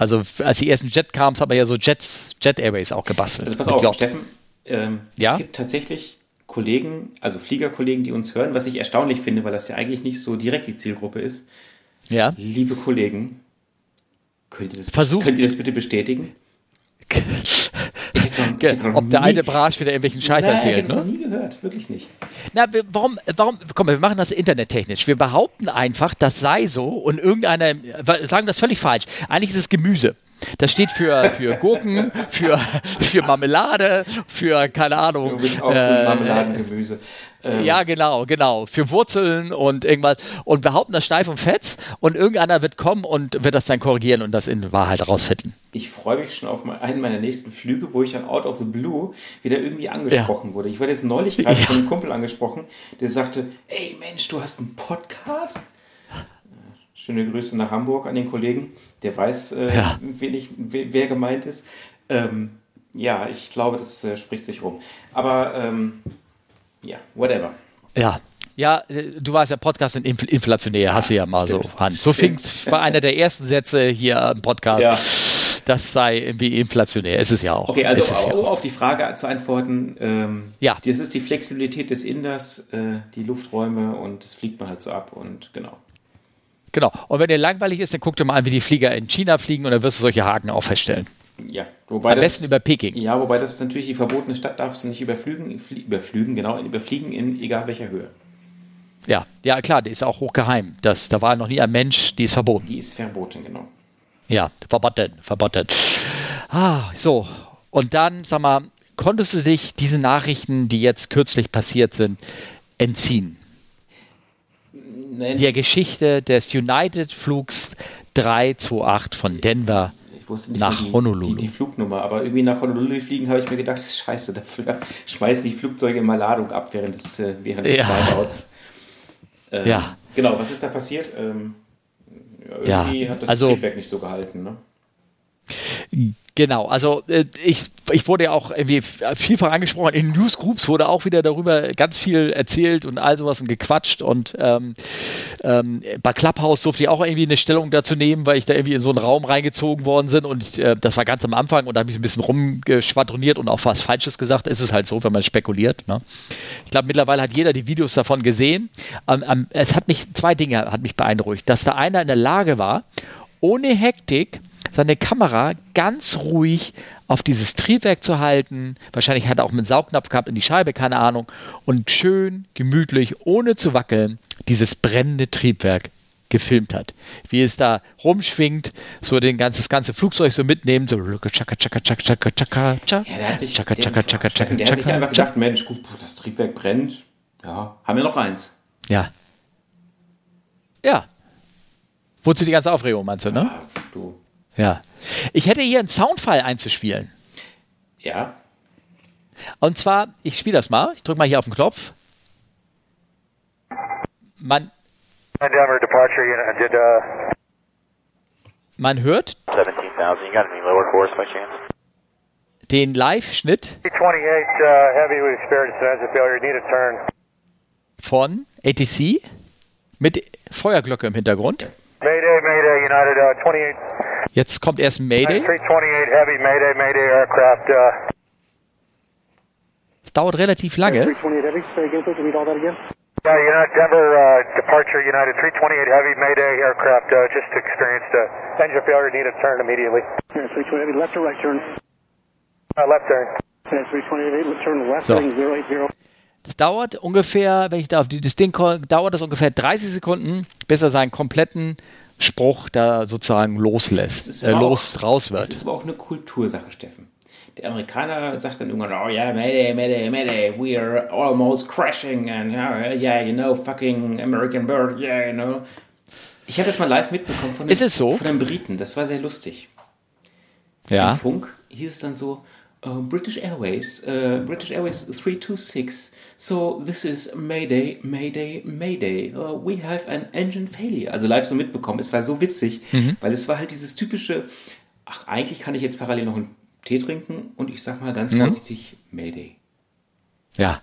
Speaker 1: Also als die ersten Jet kamen, hat man ja so Jets, Jet Airways auch gebastelt.
Speaker 2: Also pass auf, J. Steffen, ähm, ja? es gibt tatsächlich Kollegen, also Fliegerkollegen, die uns hören, was ich erstaunlich finde, weil das ja eigentlich nicht so direkt die Zielgruppe ist.
Speaker 1: Ja.
Speaker 2: Liebe Kollegen, Könnt ihr das. Könnt ihr das bitte bestätigen?
Speaker 1: Ob der alte Brasch wieder irgendwelchen Scheiß Nein, erzählt.
Speaker 2: Ich habe ne? das noch nie gehört, wirklich nicht.
Speaker 1: Na, warum, warum, komm, wir machen das internettechnisch. Wir behaupten einfach, das sei so und irgendeiner, sagen das völlig falsch. Eigentlich ist es Gemüse. Das steht für, für Gurken, für, für Marmelade, für, keine Ahnung.
Speaker 2: Du bist auch äh, so ein Marmeladengemüse.
Speaker 1: Ähm. Ja, genau, genau. Für Wurzeln und irgendwas. Und behaupten das steif und fett und irgendeiner wird kommen und wird das dann korrigieren und das in Wahrheit rausfinden.
Speaker 2: Ich freue mich schon auf einen meiner nächsten Flüge, wo ich dann out of the blue wieder irgendwie angesprochen ja. wurde. Ich wurde jetzt neulich gerade ja. von einem Kumpel angesprochen, der sagte, ey Mensch, du hast einen Podcast? Schöne Grüße nach Hamburg an den Kollegen. Der weiß, äh, ja. ich, wer gemeint ist. Ähm, ja, ich glaube, das äh, spricht sich rum. Aber ähm, ja, whatever.
Speaker 1: Ja, ja, du warst ja Podcast in Infl inflationär, hast du ja mal so an. So fing war einer der ersten Sätze hier im Podcast. Ja. Das sei irgendwie inflationär. Ist es ja auch.
Speaker 2: Okay, also um ja auf die Frage zu antworten. Ähm, ja. Das ist die Flexibilität des Inders, äh, die Lufträume und das fliegt man halt so ab und genau.
Speaker 1: Genau. Und wenn dir langweilig ist, dann guck dir mal an, wie die Flieger in China fliegen und dann wirst du solche Haken auch feststellen.
Speaker 2: Ja,
Speaker 1: wobei Am das, besten über Peking.
Speaker 2: Ja, wobei das ist natürlich die verbotene Stadt, darfst du nicht überflügen, überflügen, genau, überfliegen in egal welcher Höhe.
Speaker 1: Ja, ja klar, die ist auch hochgeheim. Das, da war noch nie ein Mensch, die ist verboten.
Speaker 2: Die ist verboten, genau.
Speaker 1: Ja, verboten, verboten. Ah, so. Und dann, sag mal, konntest du dich diese Nachrichten, die jetzt kürzlich passiert sind, entziehen? Der Geschichte des United-Flugs 328 von Denver wusste nicht nach
Speaker 2: die,
Speaker 1: Honolulu.
Speaker 2: Die, die, Flugnummer, aber irgendwie nach Honolulu fliegen habe ich mir gedacht, das ist scheiße, dafür schmeißen die Flugzeuge immer Ladung ab während des, äh, während des ja. Treibaus. Ähm, ja. Genau, was ist da passiert? Ähm, irgendwie ja, hat das also, Triebwerk nicht so gehalten, ne?
Speaker 1: Genau, also äh, ich, ich wurde ja auch irgendwie vielfach angesprochen, in Newsgroups wurde auch wieder darüber ganz viel erzählt und all sowas und gequatscht und ähm, ähm, bei Clubhouse durfte ich auch irgendwie eine Stellung dazu nehmen, weil ich da irgendwie in so einen Raum reingezogen worden bin und äh, das war ganz am Anfang und da habe ich ein bisschen rumgeschwadroniert und auch was Falsches gesagt. Es ist halt so, wenn man spekuliert. Ne? Ich glaube, mittlerweile hat jeder die Videos davon gesehen. Ähm, ähm, es hat mich, zwei Dinge hat mich beeindruckt, dass da einer in der Lage war, ohne Hektik seine Kamera ganz ruhig auf dieses Triebwerk zu halten. Wahrscheinlich hat er auch einen Saugnapf gehabt in die Scheibe, keine Ahnung. Und schön, gemütlich, ohne zu wackeln, dieses brennende Triebwerk gefilmt hat. Wie es da rumschwingt, so den ganz, das ganze Flugzeug so mitnehmen, so chaka chaka
Speaker 2: ja, der hat sich, chaka chaka chaka chaka Der hat sich einfach gedacht, Mensch, gut, das Triebwerk brennt. Ja, haben wir noch eins.
Speaker 1: Ja. Ja. Wozu die ganze Aufregung, meinst du, ne? Ja, du. Ja. Ich hätte hier einen Soundfile einzuspielen.
Speaker 2: Ja.
Speaker 1: Und zwar, ich spiele das mal. Ich drücke mal hier auf den Knopf. Man. Man hört. 17,000. You got any lower course by chance? den Live-Schnitt von ATC mit Feuerglocke im Hintergrund. Mayday, Mayday, United uh, 28. Jetzt kommt erst Mayday. 328 Heavy, Mayday, Mayday Aircraft. Uh. Es dauert relativ lange. 328. Yeah, United Denver uh, departure United 328 Heavy Mayday aircraft uh, just experienced engine failure, need a turn immediately. Yeah, 328 Heavy, left or right turn? Uh, left turn. Yeah, 328 Heavy, left turn left, so. 080. Das dauert ungefähr, wenn ich da auf das Ding dauert das ungefähr 30 Sekunden, bis er seinen kompletten Spruch da sozusagen loslässt, äh, los auch, raus wird.
Speaker 2: Das ist aber auch eine Kultursache, Steffen der Amerikaner sagt dann irgendwann, oh yeah, Mayday, Mayday, Mayday, we are almost crashing and yeah, yeah, you know, fucking American Bird, yeah, you know. Ich habe das mal live mitbekommen von,
Speaker 1: den, so?
Speaker 2: von den Briten, das war sehr lustig.
Speaker 1: Ja.
Speaker 2: Im Funk hieß es dann so, uh, British Airways, uh, British Airways 326, so this is Mayday, Mayday, Mayday, uh, we have an engine failure. Also live so mitbekommen, es war so witzig, mhm. weil es war halt dieses typische, ach, eigentlich kann ich jetzt parallel noch ein Tee trinken und ich sag mal ganz mhm. vorsichtig Mayday.
Speaker 1: Ja.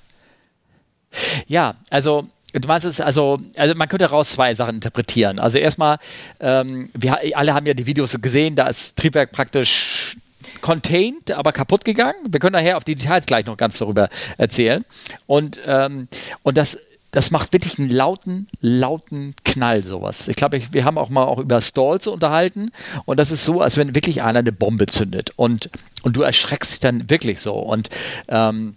Speaker 1: Ja, also Du meinst es, also, also man könnte daraus zwei Sachen interpretieren. Also erstmal, ähm, wir alle haben ja die Videos gesehen, da ist Triebwerk praktisch contained, aber kaputt gegangen. Wir können nachher auf die Details gleich noch ganz darüber erzählen. Und, ähm, und das das macht wirklich einen lauten, lauten Knall, sowas. Ich glaube, wir haben auch mal auch über Stalls unterhalten und das ist so, als wenn wirklich einer eine Bombe zündet und, und du erschreckst dich dann wirklich so. Und ähm,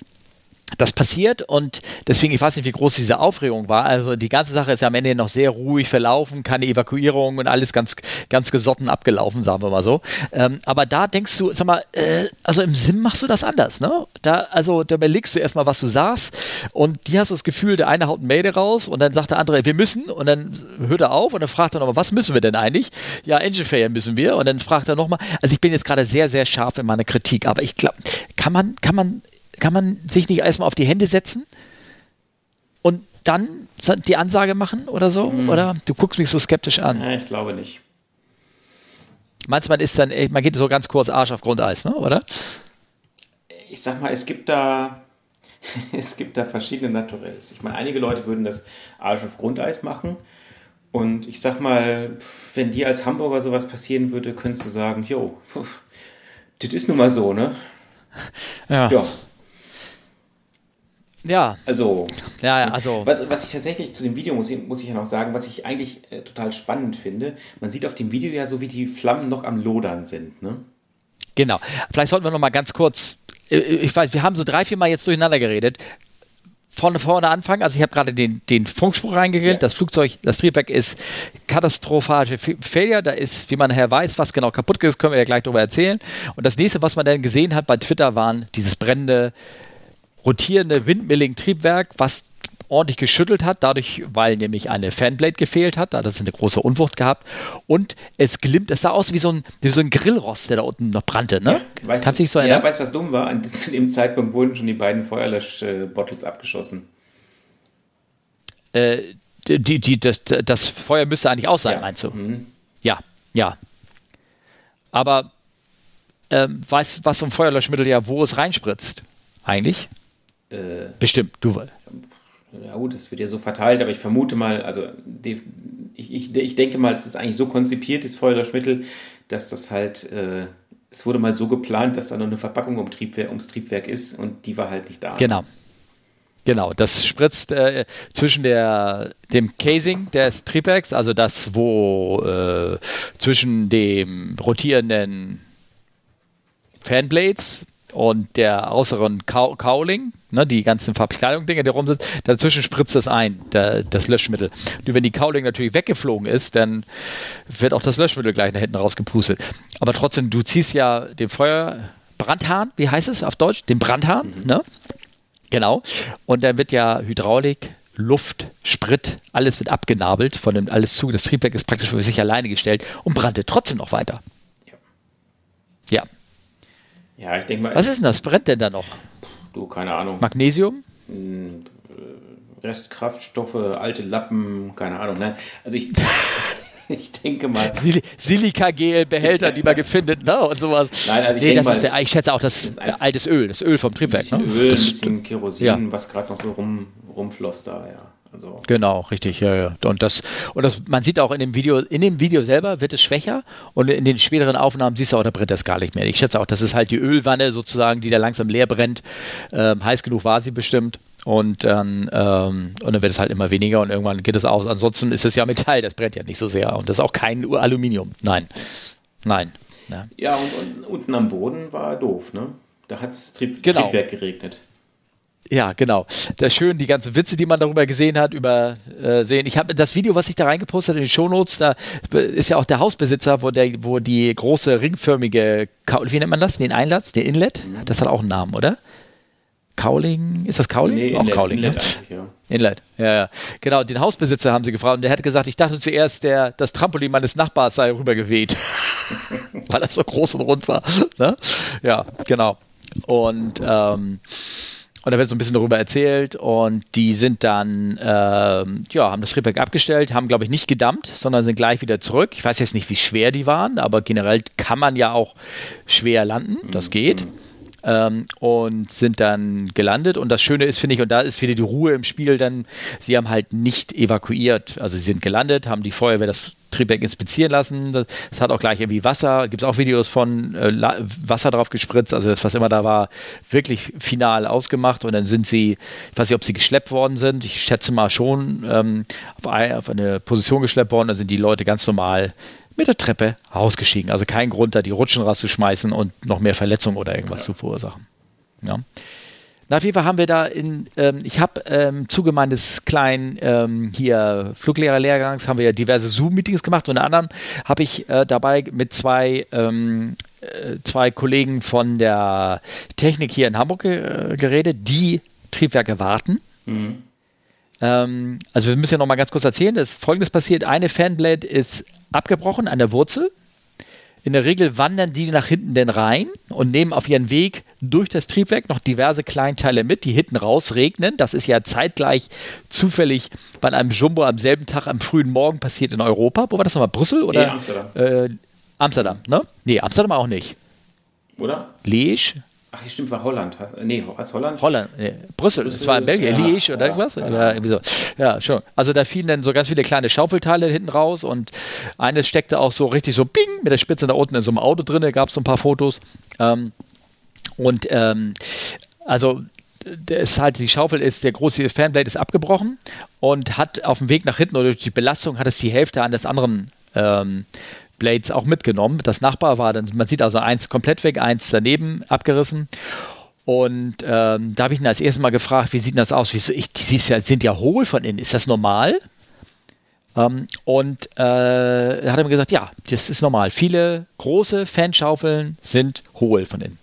Speaker 1: das passiert und deswegen, ich weiß nicht, wie groß diese Aufregung war. Also die ganze Sache ist ja am Ende noch sehr ruhig verlaufen, keine Evakuierung und alles ganz, ganz gesotten abgelaufen, sagen wir mal so. Ähm, aber da denkst du, sag mal, äh, also im Sim machst du das anders, ne? Da, also da überlegst du erstmal, was du sagst und die hast das Gefühl, der eine haut ein Mail raus und dann sagt der andere, wir müssen und dann hört er auf und dann fragt er nochmal, was müssen wir denn eigentlich? Ja, Engine Failure müssen wir und dann fragt er nochmal, also ich bin jetzt gerade sehr, sehr scharf in meiner Kritik, aber ich glaube, kann man, kann man kann man sich nicht erstmal auf die Hände setzen und dann die Ansage machen oder so? Mhm. Oder du guckst mich so skeptisch an.
Speaker 2: Ja, ich glaube nicht.
Speaker 1: Meinst du, man ist dann, man geht so ganz kurz Arsch auf Grundeis, ne? oder?
Speaker 2: Ich sag mal, es gibt da, es gibt da verschiedene Naturells. Ich meine, einige Leute würden das Arsch auf Grundeis machen. Und ich sag mal, wenn dir als Hamburger sowas passieren würde, könntest du sagen, jo, das ist nun mal so, ne?
Speaker 1: Ja. ja.
Speaker 2: Ja. Also,
Speaker 1: ja, also.
Speaker 2: Was, was ich tatsächlich zu dem Video muss, muss ich ja noch sagen, was ich eigentlich äh, total spannend finde, man sieht auf dem Video ja so, wie die Flammen noch am Lodern sind, ne?
Speaker 1: Genau. Vielleicht sollten wir noch mal ganz kurz, äh, ich weiß, wir haben so drei, vier Mal jetzt durcheinander geredet. Vorne, vorne anfangen. Also ich habe gerade den, den Funkspruch reingegrillt. Ja. Das Flugzeug, das Triebwerk ist katastrophale Failure. Da ist, wie man nachher weiß, was genau kaputt ist, können wir ja gleich darüber erzählen. Und das nächste, was man dann gesehen hat bei Twitter, waren dieses brennende rotierende Windmilling-Triebwerk, was ordentlich geschüttelt hat, dadurch, weil nämlich eine Fanblade gefehlt hat, da hat es eine große Unwucht gehabt und es glimmt, es sah aus wie so ein, wie so ein Grillrost, der da unten noch brannte, ne?
Speaker 2: Ja, weißt Kannst du dich so erinnern? Ja, weißt du, was dumm war? zu dem Zeitpunkt wurden schon die beiden Feuerlösch-Bottles abgeschossen.
Speaker 1: Äh, die, die, das, das Feuer müsste eigentlich aus sein, ja. meinst du? Mhm. Ja, ja. Aber ähm, weißt was so ein Feuerlöschmittel ja, wo es reinspritzt? Eigentlich? Äh, Bestimmt, du.
Speaker 2: Ja gut, es wird ja so verteilt, aber ich vermute mal, also ich, ich, ich denke mal, es ist eigentlich so konzipiert, das Feuerlöschmittel, dass das halt, äh, es wurde mal so geplant, dass da noch eine Verpackung um Triebwerk, ums Triebwerk ist und die war halt nicht da.
Speaker 1: Genau. Genau, das spritzt äh, zwischen der, dem Casing des Triebwerks, also das, wo äh, zwischen dem rotierenden Fanblades und der äußeren Cowling, ne, die ganzen Verkleidung-Dinger, die rumsitzen, dazwischen spritzt es ein, der, das Löschmittel. Und wenn die Cowling natürlich weggeflogen ist, dann wird auch das Löschmittel gleich nach hinten rausgepustet. Aber trotzdem, du ziehst ja den Feuerbrandhahn, wie heißt es auf Deutsch? Den Brandhahn, mhm. ne? Genau. Und dann wird ja Hydraulik, Luft, Sprit, alles wird abgenabelt von dem alles zu. Das Triebwerk ist praktisch für sich alleine gestellt und brannte trotzdem noch weiter. Ja. ja.
Speaker 2: Ja, ich denke mal.
Speaker 1: Was ist denn das? Brennt denn da noch?
Speaker 2: Du, keine Ahnung.
Speaker 1: Magnesium?
Speaker 2: Hm, Restkraftstoffe, alte Lappen, keine Ahnung. Nein, also ich. ich denke mal.
Speaker 1: Sil Silikagel-Behälter, die man gefindet, ne? Und sowas.
Speaker 2: Nein, also ich,
Speaker 1: nee, das
Speaker 2: mal,
Speaker 1: ist der, ich schätze auch das, das altes Öl, das Öl vom Triebwerk.
Speaker 2: Ein
Speaker 1: ne?
Speaker 2: Öl,
Speaker 1: das,
Speaker 2: ein bisschen Kerosin, ja. was gerade noch so rum, rumfloss da, ja. Also.
Speaker 1: Genau, richtig, ja, ja. Und das, und das, man sieht auch in dem Video, in dem Video selber wird es schwächer und in den späteren Aufnahmen siehst du auch, da brennt das gar nicht mehr. Ich schätze auch, das ist halt die Ölwanne sozusagen, die da langsam leer brennt. Ähm, heiß genug war sie bestimmt. Und dann, ähm, und dann wird es halt immer weniger und irgendwann geht es aus. Ansonsten ist es ja Metall, das brennt ja nicht so sehr. Und das ist auch kein Aluminium. Nein. Nein.
Speaker 2: Ja, ja und, und, unten am Boden war doof, ne? Da hat es Trieb,
Speaker 1: genau.
Speaker 2: Triebwerk geregnet.
Speaker 1: Ja, genau. Das ist schön, die ganzen Witze, die man darüber gesehen hat, über äh, sehen. Ich habe das Video, was ich da reingepostet in den Shownotes, da ist ja auch der Hausbesitzer, wo der, wo die große ringförmige, wie nennt man das? Den Einlass, den Inlet? Das hat auch einen Namen, oder? Cowling, ist das Cowling?
Speaker 2: Nee,
Speaker 1: auch
Speaker 2: Inlet,
Speaker 1: Cowling,
Speaker 2: Inlet
Speaker 1: ne?
Speaker 2: ja.
Speaker 1: Inlet, ja, ja. Genau, den Hausbesitzer haben sie gefragt und der hätte gesagt, ich dachte zuerst, der, das Trampolin meines Nachbars sei rübergeweht. Weil das so groß und rund war. Ne? Ja, genau. Und ähm, und da wird so ein bisschen darüber erzählt und die sind dann, ähm, ja, haben das Triebwerk abgestellt, haben, glaube ich, nicht gedammt, sondern sind gleich wieder zurück. Ich weiß jetzt nicht, wie schwer die waren, aber generell kann man ja auch schwer landen, das geht. Ähm, und sind dann gelandet. Und das Schöne ist, finde ich, und da ist wieder die Ruhe im Spiel, dann, sie haben halt nicht evakuiert. Also sie sind gelandet, haben die Feuerwehr das Triebwerk inspizieren lassen. Das, das hat auch gleich irgendwie Wasser, gibt es auch Videos von äh, Wasser drauf gespritzt, also das, was immer da war, wirklich final ausgemacht. Und dann sind sie, ich weiß nicht, ob sie geschleppt worden sind, ich schätze mal schon, ähm, auf, ein, auf eine Position geschleppt worden, da sind die Leute ganz normal mit der Treppe ausgestiegen. Also kein Grund, da die Rutschen rauszuschmeißen und noch mehr Verletzungen oder irgendwas ja. zu verursachen. Ja. Na, auf jeden Fall haben wir da in, ähm, ich habe ähm, im Zuge meines kleinen ähm, hier Fluglehrerlehrgangs haben wir ja diverse Zoom-Meetings gemacht. Unter anderem habe ich äh, dabei mit zwei, ähm, äh, zwei Kollegen von der Technik hier in Hamburg äh, geredet, die Triebwerke warten. Mhm. Ähm, also wir müssen ja noch mal ganz kurz erzählen, dass folgendes passiert. Eine Fanblade ist abgebrochen an der Wurzel. In der Regel wandern die nach hinten denn rein und nehmen auf ihren Weg durch das Triebwerk noch diverse Kleinteile mit, die hinten raus regnen. Das ist ja zeitgleich zufällig bei einem Jumbo am selben Tag am frühen Morgen passiert in Europa. Wo war das nochmal? Brüssel oder?
Speaker 2: Nee, Amsterdam.
Speaker 1: Äh, Amsterdam, ne? Nee, Amsterdam auch nicht.
Speaker 2: Oder?
Speaker 1: Liege?
Speaker 2: Ach, die stimmt, war Holland. Nee, was Holland?
Speaker 1: Holland, nee. Brüssel, Brüssel, das war in Belgien, ja, Liège oder ja, irgendwas? Ja. ja, irgendwie so. Ja, schon. Also da fielen dann so ganz viele kleine Schaufelteile hinten raus und eines steckte auch so richtig so bing mit der Spitze da unten in so einem Auto drin, da gab es so ein paar Fotos. Ähm, und ähm, also ist halt, die Schaufel ist, der große Fanblade ist abgebrochen und hat auf dem Weg nach hinten oder durch die Belastung hat es die Hälfte an des anderen ähm, Blades auch mitgenommen. Das Nachbar war dann, man sieht also eins komplett weg, eins daneben abgerissen. Und ähm, da habe ich ihn als erstes mal gefragt, wie sieht das aus? Wieso, ich, die sind ja hohl von innen. Ist das normal? Ähm, und äh, hat er mir gesagt, ja, das ist normal. Viele große Fanschaufeln sind hohl von innen.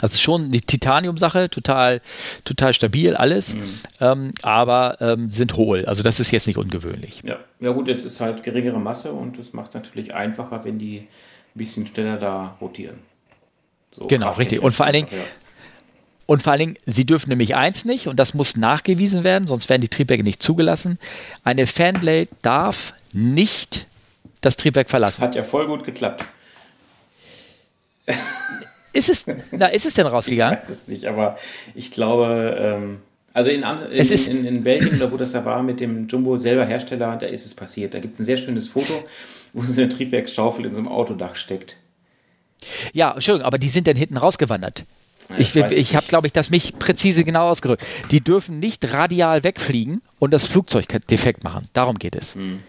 Speaker 1: Also schon die Titanium-Sache, total, total stabil alles, mhm. ähm, aber ähm, sind hohl. Also das ist jetzt nicht ungewöhnlich.
Speaker 2: Ja, ja gut, es ist halt geringere Masse und es macht es natürlich einfacher, wenn die ein bisschen schneller da rotieren.
Speaker 1: So genau, richtig. Und vor allen Dingen, ja. Und vor allen Dingen, sie dürfen nämlich eins nicht, und das muss nachgewiesen werden, sonst werden die Triebwerke nicht zugelassen. Eine Fanblade darf nicht das Triebwerk verlassen.
Speaker 2: Hat ja voll gut geklappt.
Speaker 1: Ist es, na, ist es denn rausgegangen?
Speaker 2: Ich weiß es nicht, aber ich glaube, ähm, also in, in, in, in, Belgien, da wo das da war, mit dem Jumbo selber Hersteller, da ist es passiert. Da gibt es ein sehr schönes Foto, wo so eine Triebwerksschaufel in so einem Autodach steckt.
Speaker 1: Ja, Entschuldigung, aber die sind dann hinten rausgewandert. Ja, ich, ich, ich habe, glaube ich, das mich präzise genau ausgedrückt. Die dürfen nicht radial wegfliegen und das Flugzeug defekt machen. Darum geht es. Hm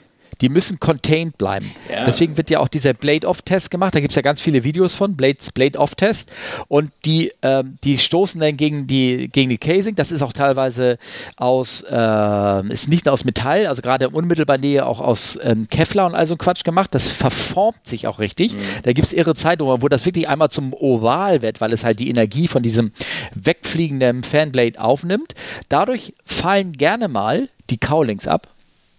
Speaker 1: die müssen contained bleiben. Ja. Deswegen wird ja auch dieser Blade-Off-Test gemacht. Da gibt es ja ganz viele Videos von, Blades Blade-Off-Test. Und die, ähm, die stoßen dann gegen die, gegen die Casing. Das ist auch teilweise aus, äh, ist nicht nur aus Metall, also gerade in unmittelbarer Nähe auch aus ähm, Kevlar und all so Quatsch gemacht. Das verformt sich auch richtig. Mhm. Da gibt es irre Zeitungen, wo das wirklich einmal zum Oval wird, weil es halt die Energie von diesem wegfliegenden Fanblade aufnimmt. Dadurch fallen gerne mal die Cowlings ab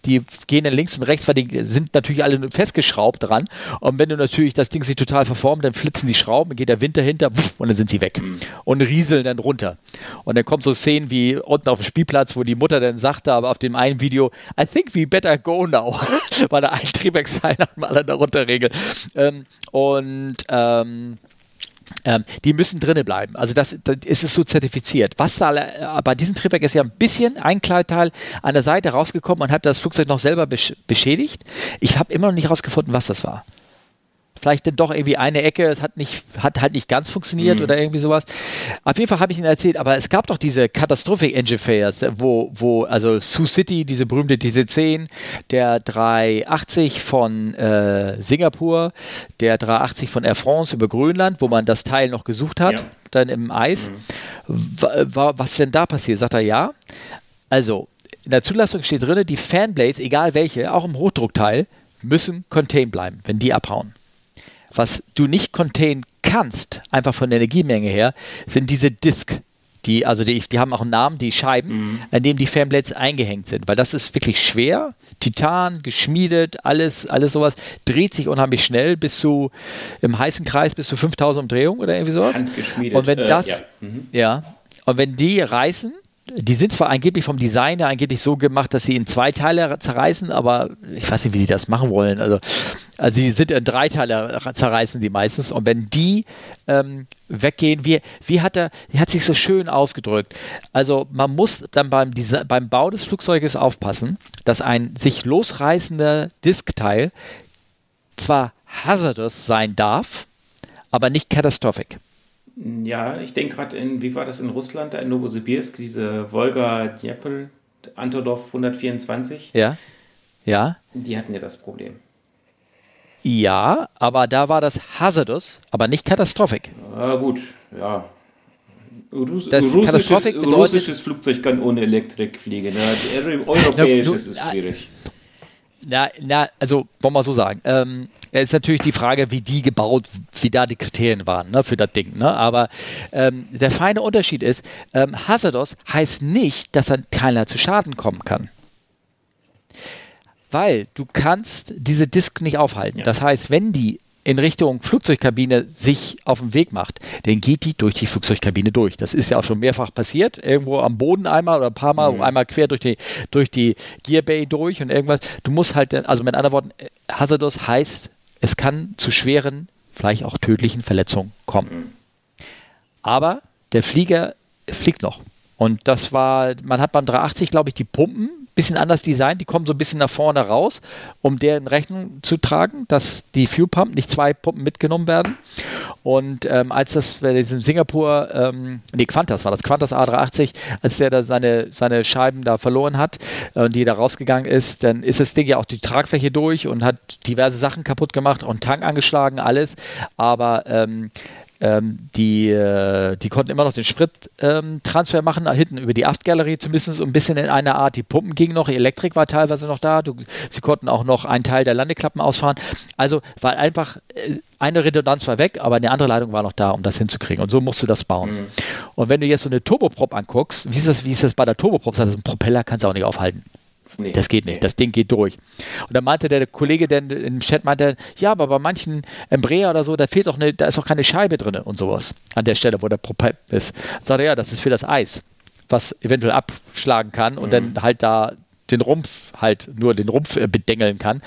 Speaker 1: die gehen dann links und rechts, weil die sind natürlich alle festgeschraubt dran. Und wenn du natürlich das Ding sich total verformt, dann flitzen die Schrauben, geht der Wind dahinter und dann sind sie weg mhm. und rieseln dann runter. Und dann kommen so Szenen wie unten auf dem Spielplatz, wo die Mutter dann sagte, aber auf dem einen Video, I think we better go now, weil da ein Triebwerksteil nach dem anderen darunter regelt. Ähm, und ähm, ähm, die müssen drinnen bleiben. Also das, das ist es so zertifiziert. Was da bei diesem Triebwerk ist ja ein bisschen ein Kleidteil an der Seite rausgekommen und hat das Flugzeug noch selber besch beschädigt. Ich habe immer noch nicht rausgefunden, was das war vielleicht dann doch irgendwie eine Ecke, es hat nicht, hat halt nicht ganz funktioniert mhm. oder irgendwie sowas. Auf jeden Fall habe ich Ihnen erzählt, aber es gab doch diese Catastrophic Engine Fairs, wo, wo, also Sioux City, diese berühmte DC-10, der 380 von äh, Singapur, der 380 von Air France über Grönland, wo man das Teil noch gesucht hat, ja. dann im Eis. Mhm. Was denn da passiert? Sagt er ja. Also, in der Zulassung steht drin, die Fanblades, egal welche, auch im Hochdruckteil, müssen contained bleiben, wenn die abhauen. Was du nicht containen kannst, einfach von der Energiemenge her, sind diese Disk. Die, also die, die haben auch einen Namen, die Scheiben, mhm. an denen die Fanblades eingehängt sind, weil das ist wirklich schwer. Titan, geschmiedet, alles, alles sowas, dreht sich unheimlich schnell bis zu, im heißen Kreis bis zu 5000 Umdrehungen oder irgendwie sowas. Handgeschmiedet. Und wenn äh, das, ja. Mhm. ja, und wenn die reißen, die sind zwar angeblich vom Designer angeblich so gemacht, dass sie in zwei Teile zerreißen, aber ich weiß nicht, wie sie das machen wollen. Also, also sie sind in drei Teile zerreißen die meistens. Und wenn die ähm, weggehen, wie, wie hat er, er hat sich so schön ausgedrückt. Also man muss dann beim, beim Bau des Flugzeuges aufpassen, dass ein sich losreißender Diskteil zwar hazardous sein darf, aber nicht catastrophic.
Speaker 2: Ja, ich denke gerade in, wie war das in Russland, in Novosibirsk, diese Volga Dnepr, Antonov 124?
Speaker 1: Ja. Ja.
Speaker 2: Die hatten ja das Problem.
Speaker 1: Ja, aber da war das hazardous, aber nicht catastrophic.
Speaker 2: Ja, gut, ja. Russ das russisches, russisches Flugzeug kann ohne Elektrik fliegen. Ne? Europäisches ist schwierig.
Speaker 1: Na, na, also wollen wir so sagen. Ähm, es ist natürlich die Frage, wie die gebaut, wie da die Kriterien waren ne, für das Ding. Ne? Aber ähm, der feine Unterschied ist, ähm, Hazardos heißt nicht, dass dann keiner zu Schaden kommen kann. Weil du kannst diese Disk nicht aufhalten. Ja. Das heißt, wenn die in Richtung Flugzeugkabine sich auf den Weg macht, dann geht die durch die Flugzeugkabine durch. Das ist ja auch schon mehrfach passiert. Irgendwo am Boden einmal oder ein paar Mal, mhm. einmal quer durch die, durch die Gearbay durch und irgendwas. Du musst halt, also mit anderen Worten, äh, Hazardous heißt, es kann zu schweren, vielleicht auch tödlichen Verletzungen kommen. Mhm. Aber der Flieger fliegt noch. Und das war, man hat beim 380, glaube ich, die Pumpen bisschen anders designt. Die kommen so ein bisschen nach vorne raus, um deren Rechnung zu tragen, dass die Fuel Pump nicht zwei Pumpen mitgenommen werden. Und ähm, als das bei diesem Singapur, ähm, nee, Qantas war das, Qantas A380, als der da seine, seine Scheiben da verloren hat äh, und die da rausgegangen ist, dann ist das Ding ja auch die Tragfläche durch und hat diverse Sachen kaputt gemacht und Tank angeschlagen, alles. Aber ähm, ähm, die, äh, die konnten immer noch den Sprittransfer ähm, machen, hinten über die Aftgalerie zumindest ein bisschen in einer Art. Die Pumpen gingen noch, Elektrik war teilweise noch da. Du, sie konnten auch noch einen Teil der Landeklappen ausfahren. Also war einfach, äh, eine Redundanz war weg, aber eine andere Leitung war noch da, um das hinzukriegen. Und so musst du das bauen. Mhm. Und wenn du jetzt so eine Turboprop anguckst, wie ist das, wie ist das bei der Turboprop? Also ein Propeller kannst du auch nicht aufhalten. Nee, das geht nicht, nee. das Ding geht durch. Und dann meinte der Kollege der im Chat, meinte, ja, aber bei manchen Embraer oder so, da fehlt doch eine, da ist auch keine Scheibe drin und sowas an der Stelle, wo der Propel ist. Sagt er, ja, das ist für das Eis, was eventuell abschlagen kann und mhm. dann halt da den Rumpf halt nur den Rumpf äh, bedengeln kann.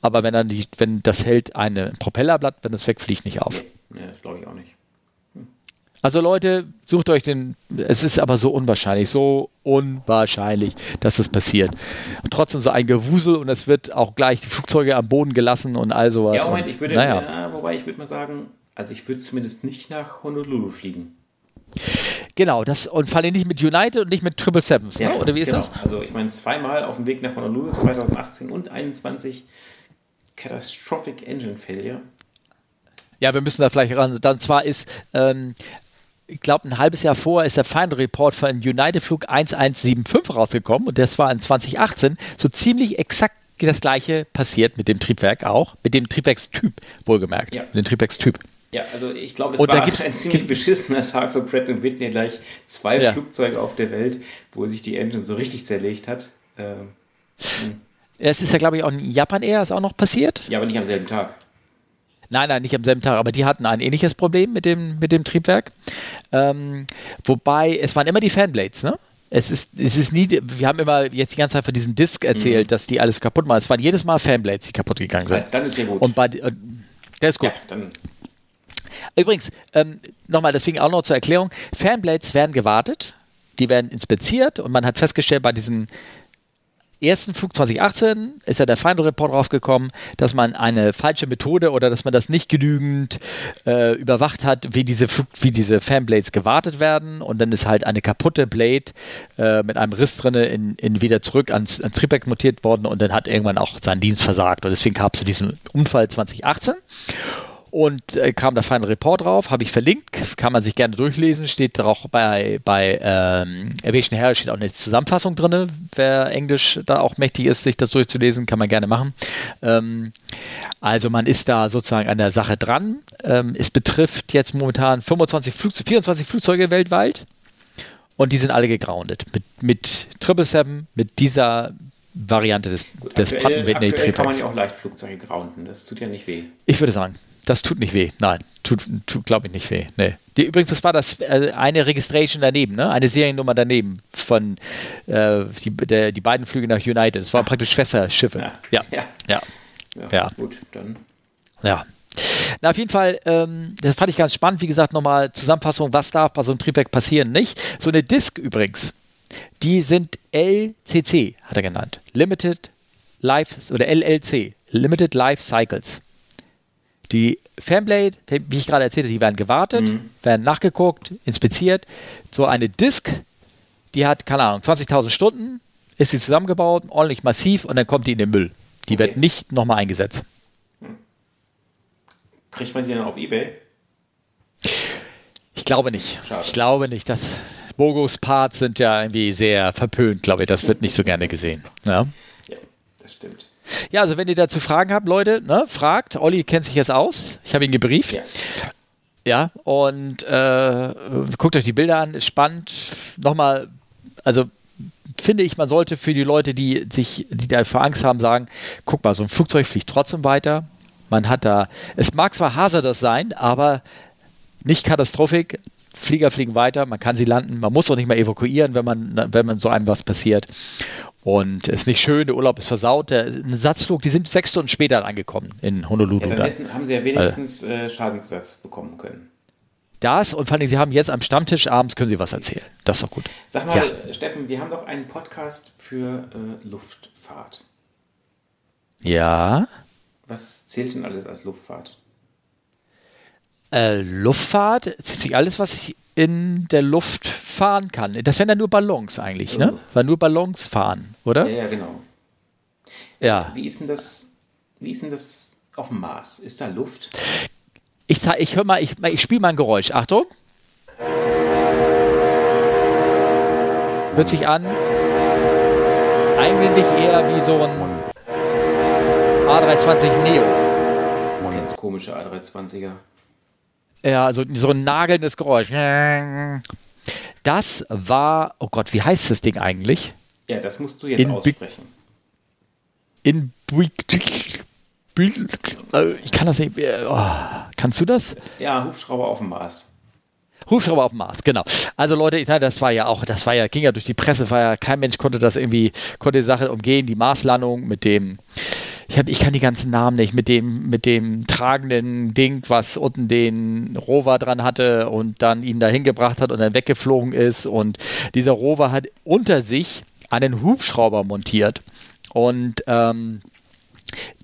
Speaker 1: Aber wenn dann die, wenn das hält ein Propellerblatt, wenn es wegfliegt, nicht auf.
Speaker 2: Nee, das glaube ich auch nicht.
Speaker 1: Also Leute, sucht euch den. Es ist aber so unwahrscheinlich, so unwahrscheinlich, dass das passiert. Trotzdem so ein Gewusel und es wird auch gleich die Flugzeuge am Boden gelassen und all sowas.
Speaker 2: Ja, Moment, ich würde, naja. ja, wobei ich würde mal sagen, also ich würde zumindest nicht nach Honolulu fliegen.
Speaker 1: Genau, das und vor allem nicht mit United und nicht mit Triple Sevens,
Speaker 2: ja, ne? oder wie ist genau. das? Also ich meine zweimal auf dem Weg nach Honolulu 2018 und 21 Catastrophic Engine Failure.
Speaker 1: Ja, wir müssen da vielleicht ran. Dann zwar ist ähm, ich glaube, ein halbes Jahr vorher ist der Final Report von United Flug 1175 rausgekommen und das war in 2018 so ziemlich exakt das gleiche passiert mit dem Triebwerk auch, mit dem Triebwerkstyp, wohlgemerkt. Ja. Mit dem Triebwerkstyp.
Speaker 2: Ja, also ich glaube, es und war ein ziemlich beschissener Tag für Pratt Whitney, gleich zwei ja. Flugzeuge auf der Welt, wo sich die Engine so richtig zerlegt hat. Ähm,
Speaker 1: hm. Es ist ja, glaube ich, auch in Japan Air ist auch noch passiert.
Speaker 2: Ja, aber nicht am selben Tag.
Speaker 1: Nein, nein, nicht am selben Tag, aber die hatten ein ähnliches Problem mit dem, mit dem Triebwerk. Ähm, wobei, es waren immer die Fanblades, ne? Es ist, es ist nie, wir haben immer jetzt die ganze Zeit von diesem Disk erzählt, mhm. dass die alles kaputt machen. Es waren jedes Mal Fanblades, die kaputt gegangen sind.
Speaker 2: Dann ist ja gut.
Speaker 1: Und bei, äh, der ist gut. Ja, Übrigens, ähm, nochmal, deswegen auch noch zur Erklärung: Fanblades werden gewartet, die werden inspiziert und man hat festgestellt, bei diesen ersten Flug 2018 ist ja der Final Report raufgekommen, dass man eine falsche Methode oder dass man das nicht genügend äh, überwacht hat, wie diese, Flug, wie diese Fanblades gewartet werden. Und dann ist halt eine kaputte Blade äh, mit einem Riss drin in, in wieder zurück ans, ans Triebwerk montiert worden und dann hat irgendwann auch seinen Dienst versagt. Und deswegen gab es zu diesem Unfall 2018 und äh, kam der Final Report drauf, habe ich verlinkt, kann man sich gerne durchlesen, steht auch bei, bei ähm, Aviation Hero steht auch eine Zusammenfassung drin, wer Englisch da auch mächtig ist, sich das durchzulesen, kann man gerne machen. Ähm, also man ist da sozusagen an der Sache dran. Ähm, es betrifft jetzt momentan 25 Flugze 24 Flugzeuge weltweit und die sind alle gegroundet. Mit, mit 777, mit dieser Variante des, des
Speaker 2: Pratt Whitney kann man ja auch leicht Flugzeuge grounden, das tut ja nicht weh.
Speaker 1: Ich würde sagen, das tut nicht weh. Nein, tut, tut glaube ich, nicht weh. Nee. Die, übrigens, das war das äh, eine Registration daneben, ne? eine Seriennummer daneben von äh, die, der, die beiden Flüge nach United. Das waren praktisch Schwesterschiffe. Ja. Ja. ja. ja. ja. ja. Gut, dann. Ja. Na, auf jeden Fall, ähm, das fand ich ganz spannend. Wie gesagt, nochmal Zusammenfassung, was darf bei so einem Triebwerk passieren, nicht? So eine Disk übrigens, die sind LCC, hat er genannt. Limited Life, oder LLC, Limited Life Cycles. Die Fanblade, wie ich gerade erzählte, die werden gewartet, mhm. werden nachgeguckt, inspiziert. So eine Disk, die hat, keine Ahnung, 20.000 Stunden, ist sie zusammengebaut, ordentlich massiv und dann kommt die in den Müll. Die okay. wird nicht nochmal eingesetzt. Hm.
Speaker 2: Kriegt man die dann auf Ebay?
Speaker 1: Ich glaube nicht. Schade. Ich glaube nicht. Das Bogos Parts sind ja irgendwie sehr verpönt, glaube ich. Das wird nicht so gerne gesehen. Ja,
Speaker 2: ja das stimmt.
Speaker 1: Ja, also wenn ihr dazu Fragen habt, Leute, ne, fragt. Olli kennt sich jetzt aus. Ich habe ihn gebrieft. Ja. Ja, und äh, guckt euch die Bilder an, ist spannend. Nochmal, also finde ich, man sollte für die Leute, die sich, die dafür Angst haben, sagen, guck mal, so ein Flugzeug fliegt trotzdem weiter. Man hat da, es mag zwar hazardous sein, aber nicht katastrophik. Flieger fliegen weiter, man kann sie landen, man muss auch nicht mal evakuieren, wenn man, wenn man so einem was passiert. Und es ist nicht schön, der Urlaub ist versaut. Der, ein Satzflug, die sind sechs Stunden später angekommen in Honolulu.
Speaker 2: Ja, dann hätten, haben sie ja wenigstens also, äh, Schadensersatz bekommen können.
Speaker 1: Das und vor allem, Sie haben jetzt am Stammtisch abends, können Sie was erzählen. Das ist doch gut.
Speaker 2: Sag mal, ja. Steffen, wir haben doch einen Podcast für äh, Luftfahrt.
Speaker 1: Ja.
Speaker 2: Was zählt denn alles als Luftfahrt?
Speaker 1: Äh, Luftfahrt zählt sich alles, was ich in der Luft fahren kann. Das wären dann nur Ballons eigentlich, ne? Oh. Weil nur Ballons fahren, oder?
Speaker 2: Ja, ja, genau.
Speaker 1: Ja.
Speaker 2: Wie ist denn das, wie ist denn das auf dem Mars? Ist da Luft?
Speaker 1: Ich, ich höre mal, ich, ich spiele mal ein Geräusch. Achtung. Hört sich an. Eigentlich eher wie so ein A320 Neo.
Speaker 2: Ganz komische A320er.
Speaker 1: Ja, also so ein nagelndes Geräusch. Das war, oh Gott, wie heißt das Ding eigentlich?
Speaker 2: Ja, das musst du jetzt in aussprechen.
Speaker 1: In ich kann das nicht. Oh, kannst du das?
Speaker 2: Ja, Hubschrauber auf dem Mars.
Speaker 1: Hubschrauber auf dem Mars, genau. Also Leute, das war ja auch, das war ja, ging ja durch die Presse, war ja, kein Mensch konnte das irgendwie, konnte die Sache umgehen, die Marslandung mit dem, ich, hab, ich kann die ganzen Namen nicht, mit dem, mit dem tragenden Ding, was unten den Rover dran hatte und dann ihn dahin gebracht hat und dann weggeflogen ist. Und dieser Rover hat unter sich einen Hubschrauber montiert. Und ähm,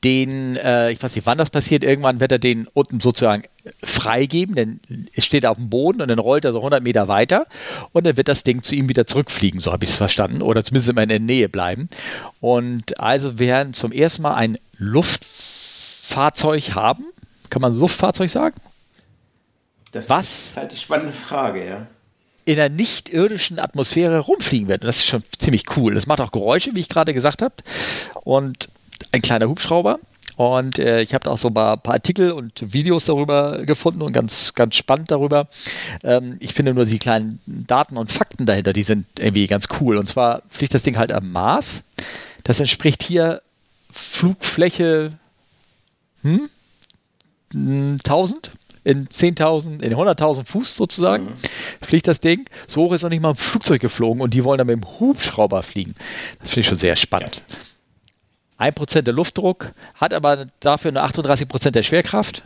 Speaker 1: den, äh, ich weiß nicht, wann das passiert, irgendwann wird er den unten sozusagen freigeben, denn es steht auf dem Boden und dann rollt er so 100 Meter weiter und dann wird das Ding zu ihm wieder zurückfliegen, so habe ich es verstanden, oder zumindest immer in der Nähe bleiben. Und also werden zum ersten Mal ein Luftfahrzeug haben, kann man Luftfahrzeug sagen?
Speaker 2: Das Was ist halt die spannende Frage, ja
Speaker 1: in der nicht-irdischen Atmosphäre rumfliegen wird. Und das ist schon ziemlich cool. Das macht auch Geräusche, wie ich gerade gesagt habe. Und ein kleiner Hubschrauber. Und äh, ich habe auch so ein paar, paar, Artikel und Videos darüber gefunden und ganz, ganz spannend darüber. Ähm, ich finde nur die kleinen Daten und Fakten dahinter, die sind irgendwie ganz cool. Und zwar fliegt das Ding halt am Mars. Das entspricht hier Flugfläche hm, 1000 in 10.000, in 100.000 Fuß sozusagen, mhm. fliegt das Ding. So hoch ist noch nicht mal ein Flugzeug geflogen und die wollen dann mit dem Hubschrauber fliegen. Das finde ich schon sehr spannend. Ja. 1% der Luftdruck, hat aber dafür nur 38% der Schwerkraft.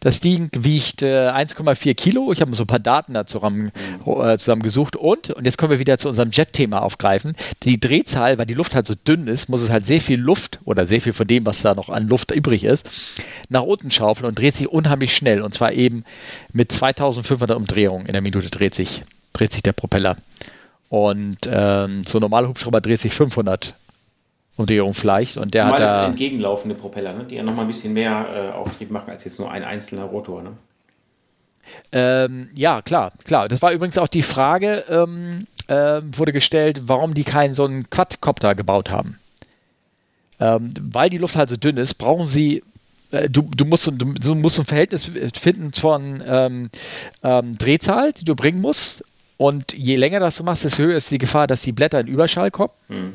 Speaker 1: Das Ding wiegt äh, 1,4 Kilo. Ich habe so ein paar Daten dazu zusammen, äh, zusammengesucht. Und, und jetzt können wir wieder zu unserem Jet-Thema aufgreifen. Die Drehzahl, weil die Luft halt so dünn ist, muss es halt sehr viel Luft oder sehr viel von dem, was da noch an Luft übrig ist, nach unten schaufeln und dreht sich unheimlich schnell. Und zwar eben mit 2500 Umdrehungen in der Minute dreht sich, dreht sich der Propeller. Und ähm, so ein normaler Hubschrauber dreht sich 500 Umdrehung vielleicht. Und der Zumal hat da
Speaker 2: entgegenlaufende Propeller, ne? die ja nochmal ein bisschen mehr äh, Auftrieb machen als jetzt nur ein einzelner Rotor. Ne?
Speaker 1: Ähm, ja, klar, klar. Das war übrigens auch die Frage, ähm, äh, wurde gestellt, warum die keinen so einen Quadcopter gebaut haben. Ähm, weil die Luft halt so dünn ist, brauchen sie äh, Du, du, musst, du, du, musst ein Verhältnis finden von ähm, ähm, Drehzahl, die du bringen musst. Und je länger das du machst, desto höher ist die Gefahr, dass die Blätter in Überschall kommen. Mhm.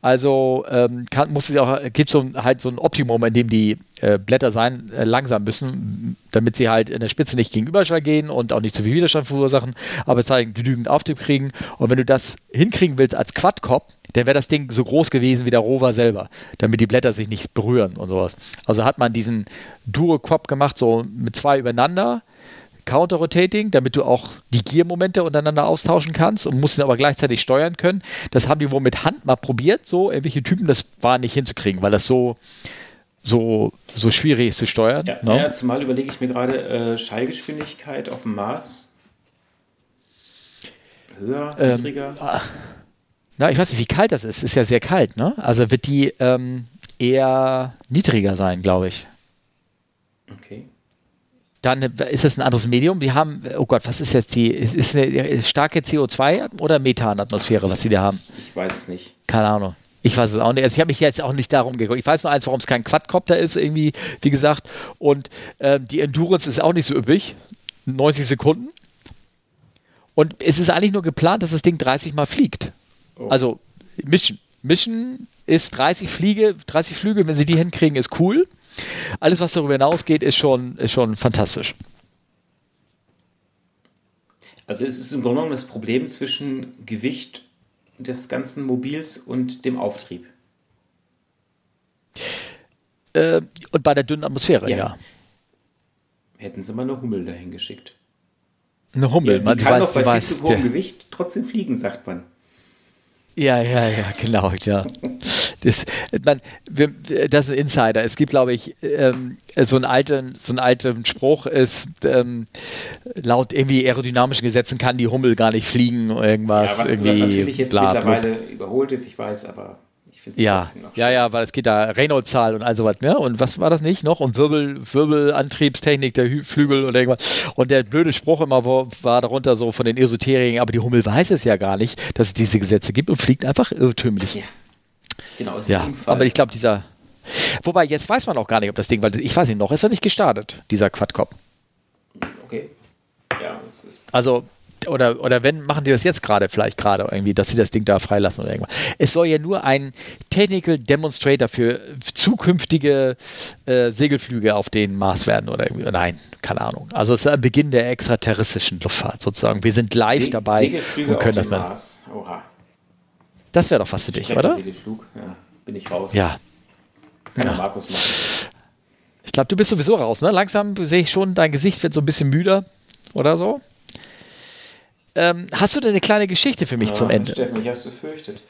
Speaker 1: Also ähm, kann, muss es auch, gibt so halt so ein Optimum, in dem die äh, Blätter sein äh, langsam müssen, damit sie halt in der Spitze nicht gegen Überschall gehen und auch nicht zu viel Widerstand verursachen, aber es halt genügend Auftrieb kriegen. Und wenn du das hinkriegen willst als Quadcop, dann wäre das Ding so groß gewesen wie der Rover selber, damit die Blätter sich nicht berühren und sowas. Also hat man diesen Duo-Quop gemacht, so mit zwei übereinander Counter-Rotating, damit du auch die Gear-Momente untereinander austauschen kannst und musst ihn aber gleichzeitig steuern können. Das haben die wohl mit Hand mal probiert, so irgendwelche Typen, das war nicht hinzukriegen, weil das so, so, so schwierig ist zu steuern.
Speaker 2: Ja, ne? ja zumal überlege ich mir gerade äh, Schallgeschwindigkeit auf dem Mars. Höher, ähm, niedriger?
Speaker 1: Ah. Na, ich weiß nicht, wie kalt das ist. Ist ja sehr kalt, ne? Also wird die ähm, eher niedriger sein, glaube ich. Dann ist das ein anderes Medium. Die haben, oh Gott, was ist jetzt die? Ist, ist eine starke CO2- oder Methanatmosphäre, was sie da haben?
Speaker 2: Ich weiß es nicht.
Speaker 1: Keine Ahnung. Ich weiß es auch nicht. Also ich habe mich jetzt auch nicht darum geguckt. Ich weiß nur eins, warum es kein Quadcopter ist, irgendwie, wie gesagt. Und ähm, die Endurance ist auch nicht so üppig. 90 Sekunden. Und es ist eigentlich nur geplant, dass das Ding 30 Mal fliegt. Oh. Also Mission. Mission ist 30 Fliege, 30 Flüge, wenn sie die hinkriegen, ist cool. Alles, was darüber hinausgeht, ist schon, ist schon fantastisch.
Speaker 2: Also es ist im Grunde genommen das Problem zwischen Gewicht des ganzen Mobils und dem Auftrieb.
Speaker 1: Äh, und bei der dünnen Atmosphäre, ja. ja.
Speaker 2: Hätten sie mal eine Hummel dahin geschickt.
Speaker 1: Eine Hummel, ja,
Speaker 2: die man kann weiß, doch bei viel zu hohem Gewicht trotzdem fliegen, sagt man.
Speaker 1: Ja, ja, ja, genau, ja. Das, man, das ist ein Insider. Es gibt, glaube ich, ähm, so einen alten, so einen alten Spruch ist, ähm, laut irgendwie aerodynamischen Gesetzen kann die Hummel gar nicht fliegen, irgendwas. Ja, was, irgendwie was
Speaker 2: natürlich jetzt bla, mittlerweile bla. überholt ist, ich weiß, aber
Speaker 1: ja, ja, ja, weil es geht da Renault-Zahl und all sowas, ne? Und was war das nicht noch? Und Wirbel, Wirbelantriebstechnik der Hü Flügel und irgendwas. Und der blöde Spruch immer war, war darunter so von den Esoteriken, aber die Hummel weiß es ja gar nicht, dass es diese Gesetze gibt und fliegt einfach irrtümlich. Ja. Genau, ist ja, aber ich glaube, dieser. Wobei, jetzt weiß man auch gar nicht, ob das Ding, weil ich weiß nicht, noch ist er nicht gestartet, dieser Quadcop.
Speaker 2: Okay. Ja, es ist.
Speaker 1: Also, oder, oder wenn, machen die das jetzt gerade, vielleicht gerade irgendwie, dass sie das Ding da freilassen oder irgendwas. Es soll ja nur ein Technical Demonstrator für zukünftige äh, Segelflüge auf den Mars werden oder irgendwie. Nein, keine Ahnung. Also es ist ein Beginn der extraterrestrischen Luftfahrt sozusagen. Wir sind live Se dabei
Speaker 2: Segelflüge und können auf das Mars. Oha.
Speaker 1: Das wäre doch was für dich, oder?
Speaker 2: Segelflug, ja, bin ich raus.
Speaker 1: Ja.
Speaker 2: Kann ja. Markus machen.
Speaker 1: Ich glaube, du bist sowieso raus, ne? Langsam sehe ich schon, dein Gesicht wird so ein bisschen müder oder so. Ähm, hast du denn eine kleine Geschichte für mich ja, zum Ende?
Speaker 2: Steffen, ich habe es befürchtet.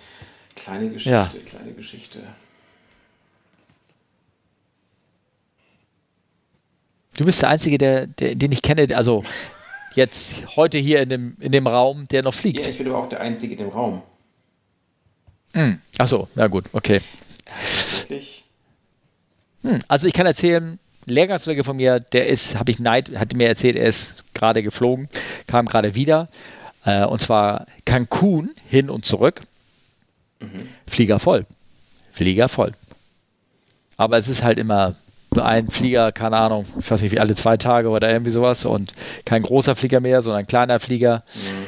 Speaker 2: Kleine Geschichte, ja. kleine Geschichte.
Speaker 1: Du bist der Einzige, der, der, den ich kenne, also jetzt heute hier in dem, in dem Raum, der noch fliegt.
Speaker 2: Ja, ich bin aber auch der Einzige in dem Raum.
Speaker 1: Hm. Achso, na gut, okay. Hm, also ich kann erzählen, Lehrgangskollege von mir, der ist, habe ich Neid, hat mir erzählt, er ist gerade geflogen, kam gerade wieder äh, und zwar Cancun hin und zurück. Mhm. Flieger voll. Flieger voll. Aber es ist halt immer nur ein Flieger, keine Ahnung, ich weiß nicht, wie alle zwei Tage oder irgendwie sowas und kein großer Flieger mehr, sondern ein kleiner Flieger. Mhm.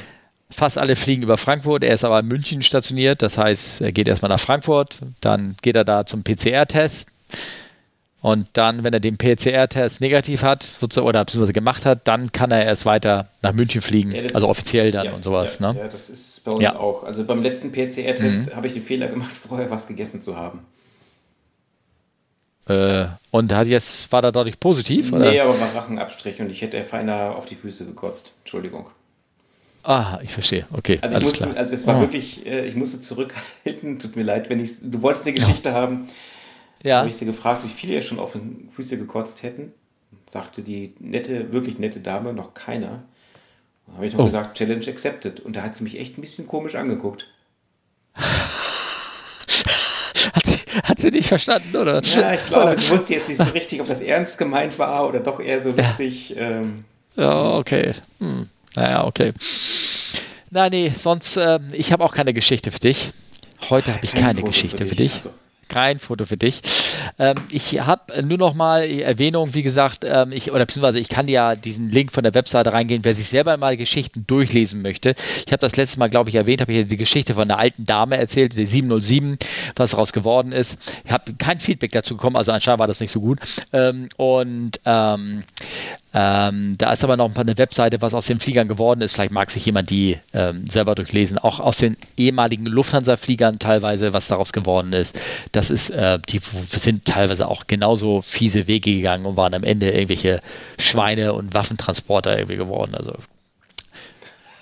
Speaker 1: Fast alle fliegen über Frankfurt. Er ist aber in München stationiert. Das heißt, er geht erstmal nach Frankfurt. Dann geht er da zum PCR-Test. Und dann, wenn er den PCR-Test negativ hat oder beziehungsweise gemacht hat, dann kann er erst weiter nach München fliegen. Ja, also offiziell dann
Speaker 2: ja,
Speaker 1: und sowas.
Speaker 2: Ja,
Speaker 1: ne?
Speaker 2: ja, das ist bei uns auch. Also beim letzten PCR-Test mhm. habe ich den Fehler gemacht, vorher was gegessen zu haben.
Speaker 1: Äh, und hat jetzt, war er dadurch positiv?
Speaker 2: Oder? Nee, aber war Rachenabstrich und ich hätte feiner auf die Füße gekotzt. Entschuldigung.
Speaker 1: Ah, ich verstehe. Okay.
Speaker 2: Also, ich musste, also es war oh. wirklich, äh, ich musste zurückhalten. Tut mir leid, wenn ich. Du wolltest eine Geschichte haben. Ja. habe ich sie gefragt, wie viele ihr schon auf die Füße gekotzt hätten. Sagte die nette, wirklich nette Dame, noch keiner. Dann habe ich noch oh. gesagt, Challenge accepted. Und da hat sie mich echt ein bisschen komisch angeguckt.
Speaker 1: hat, sie, hat sie nicht verstanden, oder?
Speaker 2: Ja, ich glaube, sie wusste jetzt nicht so richtig, ob das ernst gemeint war oder doch eher so lustig.
Speaker 1: Ja, ähm, ja okay. Hm. Naja, okay. Nein, nee, sonst, äh, ich habe auch keine Geschichte für dich. Heute habe ich keine, keine Geschichte für dich. Für dich. Also kein Foto für dich. Ähm, ich habe nur noch mal Erwähnung, wie gesagt, ähm, ich, oder beziehungsweise ich kann ja diesen Link von der Webseite reingehen, wer sich selber mal Geschichten durchlesen möchte. Ich habe das letzte Mal, glaube ich, erwähnt, habe ich die Geschichte von einer alten Dame erzählt, die 707, was daraus geworden ist. Ich habe kein Feedback dazu bekommen, also anscheinend war das nicht so gut. Ähm, und ähm, da ist aber noch eine Webseite, was aus den Fliegern geworden ist. Vielleicht mag sich jemand die ähm, selber durchlesen. Auch aus den ehemaligen Lufthansa-Fliegern teilweise, was daraus geworden ist. Das ist, äh, die sind teilweise auch genauso fiese Wege gegangen und waren am Ende irgendwelche Schweine- und Waffentransporter irgendwie geworden. Also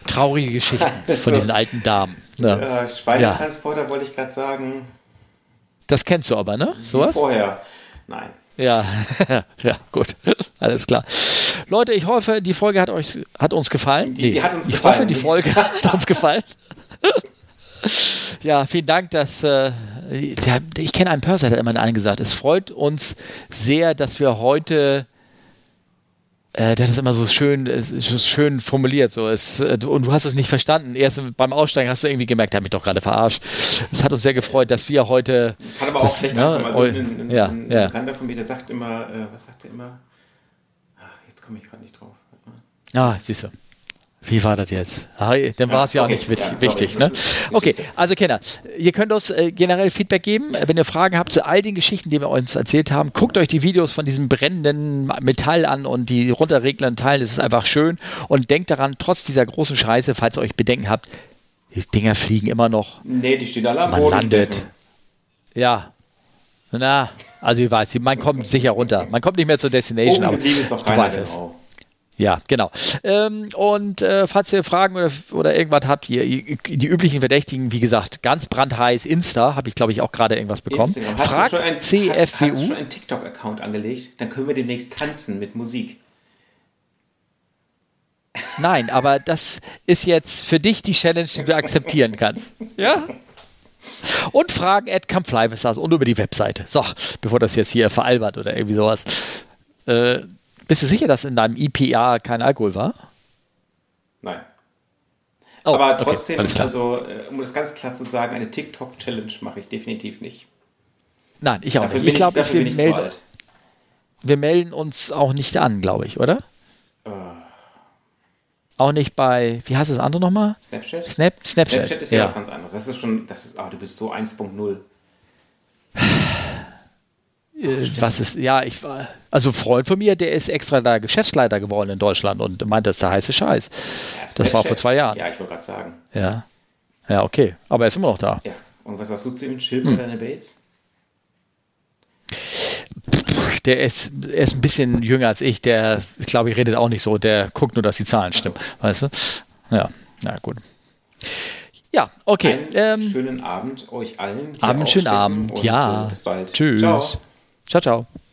Speaker 1: traurige Geschichten von diesen alten Damen.
Speaker 2: Ne? Ja, Schweinetransporter ja. wollte ich gerade sagen.
Speaker 1: Das kennst du aber, ne? Sowas?
Speaker 2: Vorher. Nein.
Speaker 1: Ja, ja, gut. Alles klar. Leute, ich hoffe, die Folge hat euch hat uns gefallen.
Speaker 2: Die, die hat uns
Speaker 1: ich
Speaker 2: gefallen.
Speaker 1: hoffe, die Folge hat uns gefallen. ja, vielen Dank, dass äh, ich kenne einen Purser, der hat immer einen gesagt, es freut uns sehr, dass wir heute äh, der hat das immer so schön, so schön formuliert. So. Es, äh, und du hast es nicht verstanden. Erst beim Aussteigen hast du irgendwie gemerkt, der hat mich doch gerade verarscht. Es hat uns sehr gefreut, dass wir heute.
Speaker 2: Kann aber das, auch schlecht ne, ankommen. Also ein, ein, ja, ein ja. Bekannter von mir, der sagt immer, äh, was sagt er immer? Ach, jetzt komme ich gerade nicht drauf.
Speaker 1: Ah, siehst du. Wie war das jetzt? Ah, dann war es ja, okay. auch nicht wichtig. Ja, wichtig ne? Okay, also Kenner, ihr könnt uns äh, generell Feedback geben. Wenn ihr Fragen habt zu all den Geschichten, die wir uns erzählt haben, guckt euch die Videos von diesem brennenden Metall an und die runterreglenden Teilen. Das ist einfach schön. Und denkt daran, trotz dieser großen Scheiße, falls ihr euch Bedenken habt, die Dinger fliegen immer noch.
Speaker 2: Nee, die stehen alle am
Speaker 1: Man Boden. landet. Steffen. Ja. Na, also ich weiß, man kommt sicher runter. Man kommt nicht mehr zur Destination.
Speaker 2: Oben aber ist doch keiner du weißt es.
Speaker 1: Ja, genau. Ähm, und äh, falls ihr Fragen oder, oder irgendwas habt, ihr, die üblichen Verdächtigen, wie gesagt, ganz brandheiß, Insta, habe ich glaube ich auch gerade irgendwas bekommen.
Speaker 2: Instagram. Hast Fragt du schon ein, CFWU. Hast, hast du schon einen TikTok-Account angelegt? Dann können wir demnächst tanzen mit Musik.
Speaker 1: Nein, aber das ist jetzt für dich die Challenge, die du akzeptieren kannst. Ja? Und Fragen at Campfly und über die Webseite. So, bevor das jetzt hier veralbert oder irgendwie sowas. Äh, bist du sicher, dass in deinem IPA kein Alkohol war?
Speaker 2: Nein. Oh, Aber trotzdem, okay, also, äh, um das ganz klar zu sagen, eine TikTok-Challenge mache ich definitiv nicht.
Speaker 1: Nein, ich auch dafür nicht. Ich glaube, wir, melden, wir melden uns auch nicht an, glaube ich, oder? Uh. Auch nicht bei, wie heißt das andere nochmal?
Speaker 2: Snapchat?
Speaker 1: Snap, Snapchat.
Speaker 2: Snapchat ist ja, ja was ganz anderes. Das ist schon, das ist, oh, du bist so 1.0.
Speaker 1: Äh, was ist, ja, ich war, also ein Freund von mir, der ist extra da Geschäftsleiter geworden in Deutschland und meint, das ist der heiße Scheiß. Ja, das war vor zwei Jahren.
Speaker 2: Ja, ich wollte gerade sagen.
Speaker 1: Ja. Ja, okay. Aber er ist immer noch da.
Speaker 2: Ja. Und was hast du zu ihm? Chill hm. deine Base?
Speaker 1: Der ist, er ist ein bisschen jünger als ich. Der, ich glaube, ich redet auch nicht so. Der guckt nur, dass die Zahlen stimmen. So. Weißt du? Ja, na gut. Ja, okay.
Speaker 2: Einen ähm, schönen Abend euch allen.
Speaker 1: Abend, schönen Abend. Ja.
Speaker 2: Bis bald.
Speaker 1: Tschüss. Ciao. Ciao, ciao.